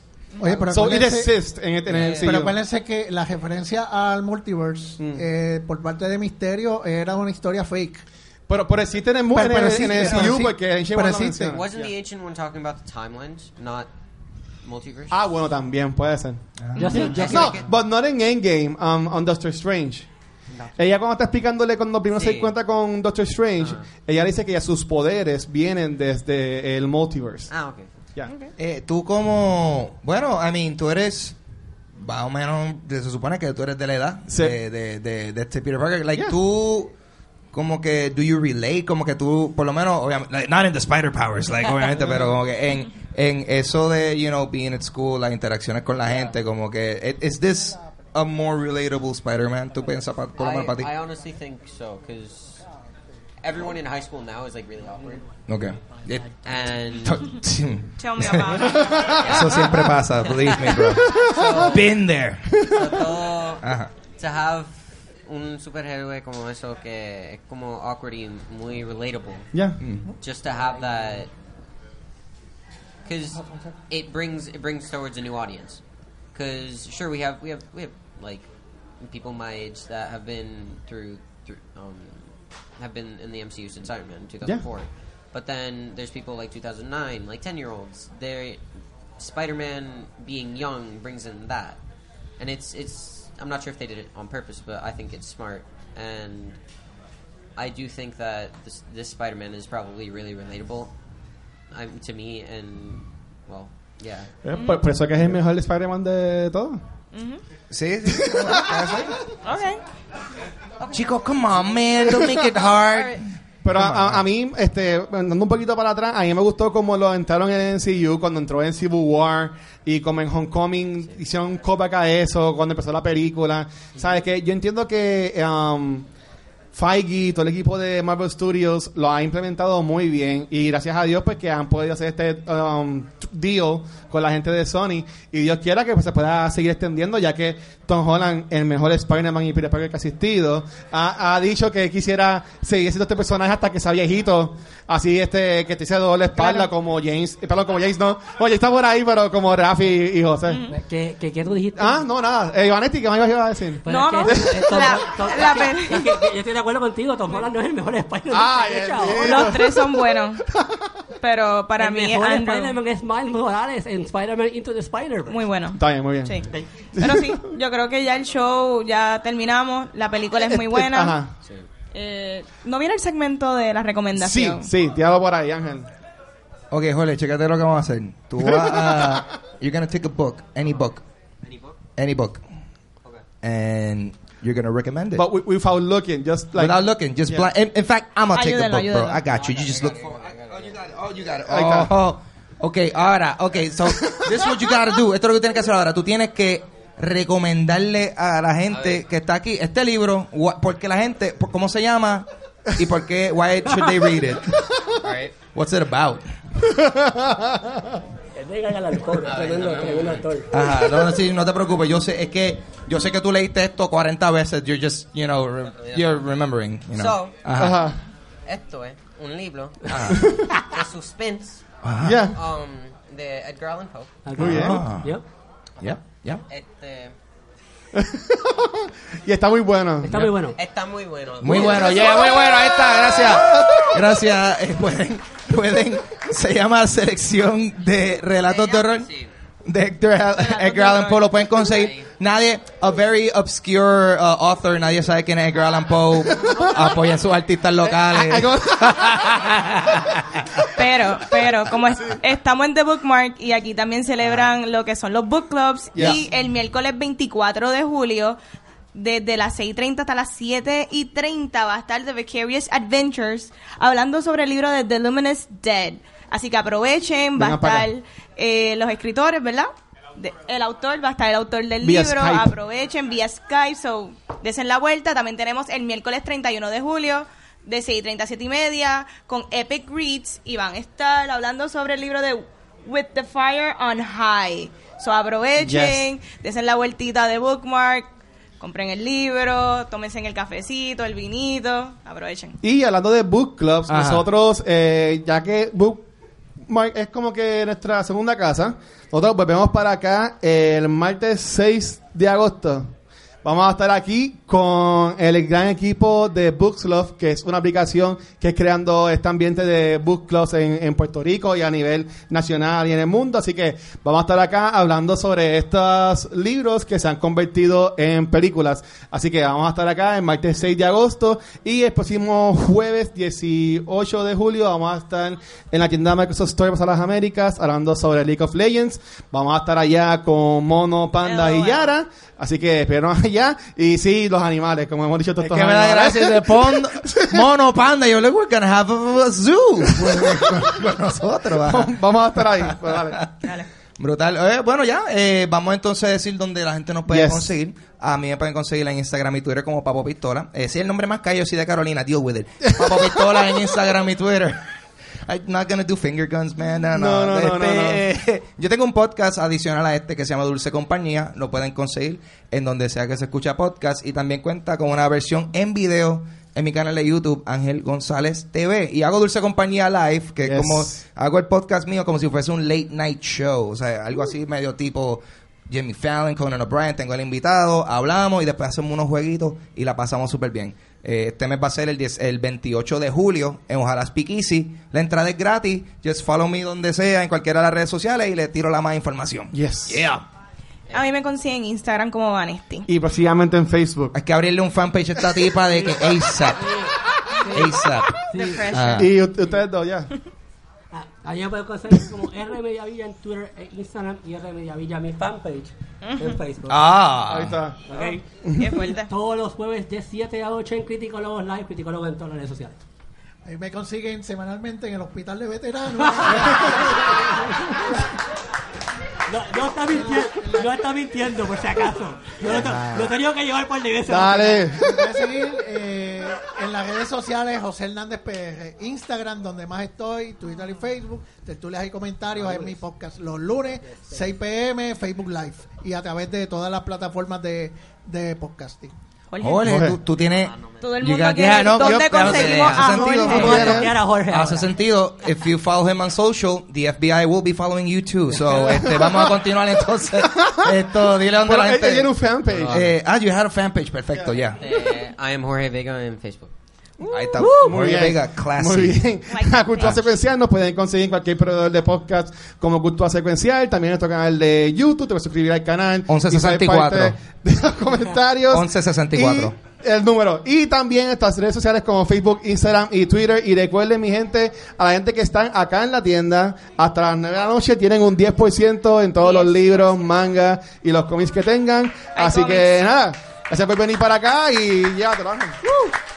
Speaker 4: Oye, pero
Speaker 2: So it exists en, el- en el
Speaker 6: Yeah.
Speaker 4: Pero acuérdense que la referencia al multiverse
Speaker 2: Mm.
Speaker 4: eh, por parte de Misterio era una historia fake.
Speaker 2: Pero, pero existe en el, mu-
Speaker 4: Pero-
Speaker 2: en
Speaker 4: pero
Speaker 2: el,
Speaker 4: existe,
Speaker 2: en el
Speaker 4: pero
Speaker 2: MCU
Speaker 4: sí-
Speaker 2: porque Ancient
Speaker 4: pero
Speaker 2: One lo
Speaker 4: existe.
Speaker 2: menciona.
Speaker 6: Wasn't
Speaker 2: Yeah.
Speaker 6: the Ancient One talking about the timelines, not multiverse?
Speaker 2: Ah, bueno, también puede ser.
Speaker 5: Yo sí, yo sí.
Speaker 2: No, but not in Endgame, um, on Doctor Strange. Ella cuando está explicándole cuando primero se encuentra con Doctor Strange,
Speaker 6: Ajá.
Speaker 2: ella dice que ya sus poderes vienen desde el multiverse.
Speaker 6: Ah, okay.
Speaker 2: Ya.
Speaker 1: Eh, tú como, bueno, I mean, tú eres más o menos, se supone que tú eres de la edad
Speaker 2: Sí.
Speaker 1: de, de, de, de este Peter Parker. Like,
Speaker 2: Yeah.
Speaker 1: tú, como que, do you relate? Como que tú, por lo menos, obviamente, like, not in the spider powers, like, obviamente, pero como que en, en eso de, you know, being at school, las interacciones con la gente, como que, it- is this a more relatable Spider-Man? ¿Tú piensas, pa- por lo
Speaker 6: I,
Speaker 1: menos para ti?
Speaker 6: I honestly think so because everyone in high school now is like really awkward,
Speaker 1: Ok. It-
Speaker 6: and
Speaker 3: Tell me about it.
Speaker 1: eso siempre pasa, believe me, bro. Been there.
Speaker 6: so todo,
Speaker 1: Ajá.
Speaker 6: to have un superhéroe como eso que es como awkward y muy relatable.
Speaker 2: Ya.
Speaker 6: just to have that because it brings it brings towards a new audience. Because sure we have we have we have like people my age that have been through through um have been in the MCU since Iron Man 2004 but then there's people like 2009 like 10 year olds they Spider-Man being young brings in that. And it's it's I'm not sure if they did it on purpose but I think it's smart. And I do think that this, this Spider-Man is probably really relatable um, to me, and well, yeah.
Speaker 2: Eh, Por, por eso que es el mejor Spider-Man de todos.
Speaker 1: Sí, sí.
Speaker 3: Ok.
Speaker 1: Chicos, come on, man. Don't make it hard.
Speaker 2: Pero a, a- a mí, este, andando un poquito para atrás, a mí me gustó como lo entraron en MCU, cuando entró en Civil War y como en Homecoming hicieron un callback a eso, cuando empezó la película. ¿Sabes que Yo entiendo que um, Feige, todo el equipo de Marvel Studios lo ha implementado muy bien y gracias a Dios pues que han podido hacer este um, deal con la gente de Sony y Dios quiera que pues, se pueda seguir extendiendo ya que Tom Holland, el mejor Spider-Man y Peter Parker que ha asistido, ha, ha dicho que quisiera seguir siendo este personaje hasta que sea viejito, así este que te hice doble espalda como James, eh, perdón, como James no, oye está por ahí pero como Rafi y, y José.
Speaker 5: ¿Qué, qué, qué tú dijiste?
Speaker 2: Ah, no, nada. Eh, Vanetti, ¿qué más ibas a decir?
Speaker 5: Pues
Speaker 3: No,
Speaker 5: es
Speaker 3: no.
Speaker 5: que- es Tom-
Speaker 3: La-
Speaker 5: Tom-
Speaker 3: la
Speaker 5: es que-
Speaker 3: pe-
Speaker 5: es que- yo estoy de acuerdo contigo. Tom Holland no es el mejor Spider-Man.
Speaker 3: Los tres son buenos. Pero para
Speaker 5: el
Speaker 3: mí es
Speaker 5: mejor
Speaker 3: Andrew.
Speaker 5: Spider-Man es Miles Morales en Spider-Man Into the Spider-Verse.
Speaker 3: Muy bueno.
Speaker 2: Está bien, muy bien.
Speaker 3: Sí. Pero sí, yo creo que ya el show ya terminamos. La película es muy
Speaker 2: Este,
Speaker 3: buena.
Speaker 2: Ajá.
Speaker 3: Eh, ¿No viene el segmento de la
Speaker 2: Sí,
Speaker 3: recomendación?
Speaker 2: sí, tíralo por ahí, Ángel.
Speaker 1: Ok, Jole, chécate lo que vamos a hacer. Tú vas a... You're gonna take a book, any book,
Speaker 6: Any book?
Speaker 1: any book,
Speaker 6: Okay.
Speaker 1: and you're gonna recommend it.
Speaker 2: But we, without looking, just like...
Speaker 1: Without looking, just
Speaker 2: Yeah.
Speaker 1: blind. In, in fact, I'm gonna take the
Speaker 3: Ayúdenlo,
Speaker 1: book, bro. I got you. You just look for. Oh, you got it. Oh, you got it.
Speaker 2: Ahí está.
Speaker 1: Oh, okay. Ahora, okay. So this is what you gotta do. Esto es lo que tienes que hacer ahora. Tú tienes que recomendarle a la gente que está aquí este libro, porque la gente, por- ¿cómo se llama? Y por qué? Why should they read it?
Speaker 6: All right.
Speaker 1: What's it about?
Speaker 5: Tremendo, tremendo actor.
Speaker 1: Ajá, no, no, sí, no te preocupes. Yo sé, es que yo sé que tú leíste esto 40 veces. You're just, you know, re- you're remembering. You know.
Speaker 6: So,
Speaker 1: Ajá.
Speaker 6: Esto es un libro
Speaker 1: Ajá.
Speaker 6: de suspense
Speaker 1: Ajá.
Speaker 2: Yeah.
Speaker 6: um, de Edgar Allan Poe.
Speaker 2: Muy bien.
Speaker 1: Ah.
Speaker 5: Yep.
Speaker 1: Yeah.
Speaker 6: Este,
Speaker 2: Y está muy bueno.
Speaker 5: Está muy bueno.
Speaker 6: está muy bueno.
Speaker 1: Muy bueno, yeah, muy bueno, ahí está, gracias. Gracias. Eh, pueden, pueden, se llama Selección de Relatos de Horror
Speaker 6: Sí.
Speaker 1: de Edgar, Edgar Allan Poe. Lo pueden conseguir. Nadie, a very obscure uh, author, nadie sabe quién es Edgar Allan Poe. Apoya a sus artistas locales.
Speaker 3: Pero, pero, como es- estamos en The Bookmark y aquí también celebran lo que son los book clubs
Speaker 2: Yeah.
Speaker 3: y el miércoles 24 de julio desde las 6.30 hasta las 7.30 va a estar The Vicarious Adventures hablando sobre el libro de The Luminous Dead. Así que aprovechen, va a estar eh, los escritores, ¿verdad? De- el autor, va a estar el autor del
Speaker 2: Vía
Speaker 3: libro,
Speaker 2: Skype.
Speaker 3: aprovechen vía Skype, so desen la vuelta. También tenemos el miércoles 31 de julio de 6.30 a 7 y media con Epic Reads y van a estar hablando sobre el libro de With the Fire on High. So aprovechen, desen la vueltita de Bookmark, compren el libro, tómense en el cafecito, el vinito, aprovechen.
Speaker 2: Y hablando de book clubs,
Speaker 1: Ajá.
Speaker 2: nosotros, eh, ya que Es como que nuestra segunda casa, nosotros volvemos para acá el martes 6 de agosto. Vamos a estar aquí con el gran equipo de Books Love, que es una aplicación que es creando este ambiente de book clubs en, en Puerto Rico y a nivel nacional y en el mundo. Así que vamos a estar acá hablando sobre estos libros que se han convertido en películas. Así que vamos a estar acá el martes 6 de agosto y el próximo jueves 18 de julio vamos a estar en la tienda Microsoft Store para las Américas hablando sobre League of Legends. Vamos a estar allá con Mono, Panda y. Yara. Así que espero allá. Y sí, los animales, como hemos dicho todos
Speaker 1: Es
Speaker 2: estos
Speaker 1: que me da gracia de pon- mono panda. Yo le we're gonna have a, zoo con, nosotros.
Speaker 2: Vamos a estar ahí. Pues dale.
Speaker 1: Brutal. Eh, bueno, ya, eh, vamos entonces a decir dónde la gente nos puede
Speaker 2: Yes.
Speaker 1: conseguir. A mí me pueden conseguir en Instagram y Twitter como Papo Pistola. Eh, si el nombre más callo, sí de Carolina, deal with it. Papo Pistola en Instagram y Twitter. I'm not gonna do finger guns, man. No,
Speaker 2: No,
Speaker 1: no.
Speaker 2: no, no,
Speaker 1: Este, Yo tengo un podcast adicional a este que se llama Dulce Compañía. Lo pueden conseguir en donde sea que se escucha podcast. Y también cuenta con una versión en video en mi canal de YouTube, Ángel González TV. Y hago Dulce Compañía Live, que es
Speaker 2: Yes.
Speaker 1: como hago el podcast mío como si fuese un late night show. O sea, algo así medio tipo Jimmy Fallon, Conan O'Brien. Tengo el invitado, hablamos y después hacemos unos jueguitos y la pasamos súper bien. Eh, este mes va a ser el, 10 el 28 de julio en Ojalá Speak Easy. La entrada es gratis. Just follow me donde sea, en cualquiera de las redes sociales y le tiro la más información.
Speaker 2: Yes.
Speaker 1: Yeah.
Speaker 3: A mí me consiguen en Instagram como Vanesti.
Speaker 2: Y próximamente en Facebook.
Speaker 1: Hay que abrirle un fanpage a esta tipa de que ASAP. ASAP. Ah.
Speaker 2: Y ustedes dos, ya.
Speaker 5: A mí me pueden conseguir como R Mediavilla en Twitter e Instagram y R Mediavilla mi fanpage en Facebook.
Speaker 1: Ah.
Speaker 2: Ahí está.
Speaker 5: Ok.
Speaker 3: Qué fuerte.
Speaker 5: Todos los jueves de 7 a 8 en Criticólogos Live, Criticólogos en todas las redes sociales.
Speaker 4: Ahí me consiguen semanalmente en el hospital de veteranos.
Speaker 5: No, no está mintiendo, no está mintiendo por si acaso. Yo lo, lo he tenido que llevar por de veces.
Speaker 2: Dale.
Speaker 4: Me pueden seguir eh, en las redes sociales José Hernández PR, Instagram donde más estoy, Twitter y Facebook, tertulias y comentarios en mi podcast los lunes 6 pm Facebook Live y a través de todas las plataformas de, de podcasting.
Speaker 3: Jorge.
Speaker 1: Jorge, tú, tú tienes...
Speaker 3: Todo el mundo quiere-
Speaker 1: yeah, no,
Speaker 3: ¿dónde
Speaker 1: yo-
Speaker 3: conseguimos
Speaker 1: hace
Speaker 3: a
Speaker 1: sentido.
Speaker 3: Jorge?
Speaker 5: Vamos a Jorge
Speaker 1: Hace
Speaker 5: ahora.
Speaker 1: sentido. If you follow him on social, the FBI will be following you too. So, este, vamos a continuar entonces. Esto, dile dónde
Speaker 2: Bueno,
Speaker 1: la gente...
Speaker 2: tiene un fanpage.
Speaker 1: Eh, ah, you had a fan page. Perfecto, ya.
Speaker 6: Eh, I am Jorge Vega en Facebook.
Speaker 1: Ahí está.
Speaker 2: Muy bien.
Speaker 1: Classy.
Speaker 2: Muy bien.
Speaker 3: Like
Speaker 2: A Cultura Secuencial nos pueden conseguir en cualquier proveedor de podcast como Cultura Secuencial. También en nuestro canal de YouTube. Te puedes suscribir al canal.
Speaker 1: 1164.
Speaker 2: Y De los comentarios.
Speaker 1: 1164.
Speaker 2: Y el número. Y también nuestras redes sociales como Facebook, Instagram y Twitter. Y recuerden, mi gente, a la gente que están acá en la tienda, hasta las 9 de la noche tienen un 10% en todos los libros, mangas y los cómics que tengan. Así que nada. Gracias por venir para acá y ya te lo hagan.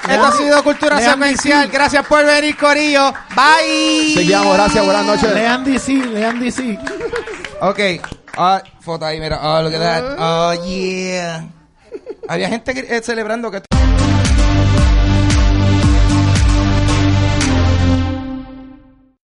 Speaker 1: Esto ha sido Cultura Secuencial. Gracias por venir, Corillo. Bye.
Speaker 2: Seguimos, gracias, buenas noches.
Speaker 4: Lean DC, lean DC.
Speaker 1: Ok. Ah, foto ahí, mira. Oh, look at that. Oh, yeah. Había gente eh, celebrando que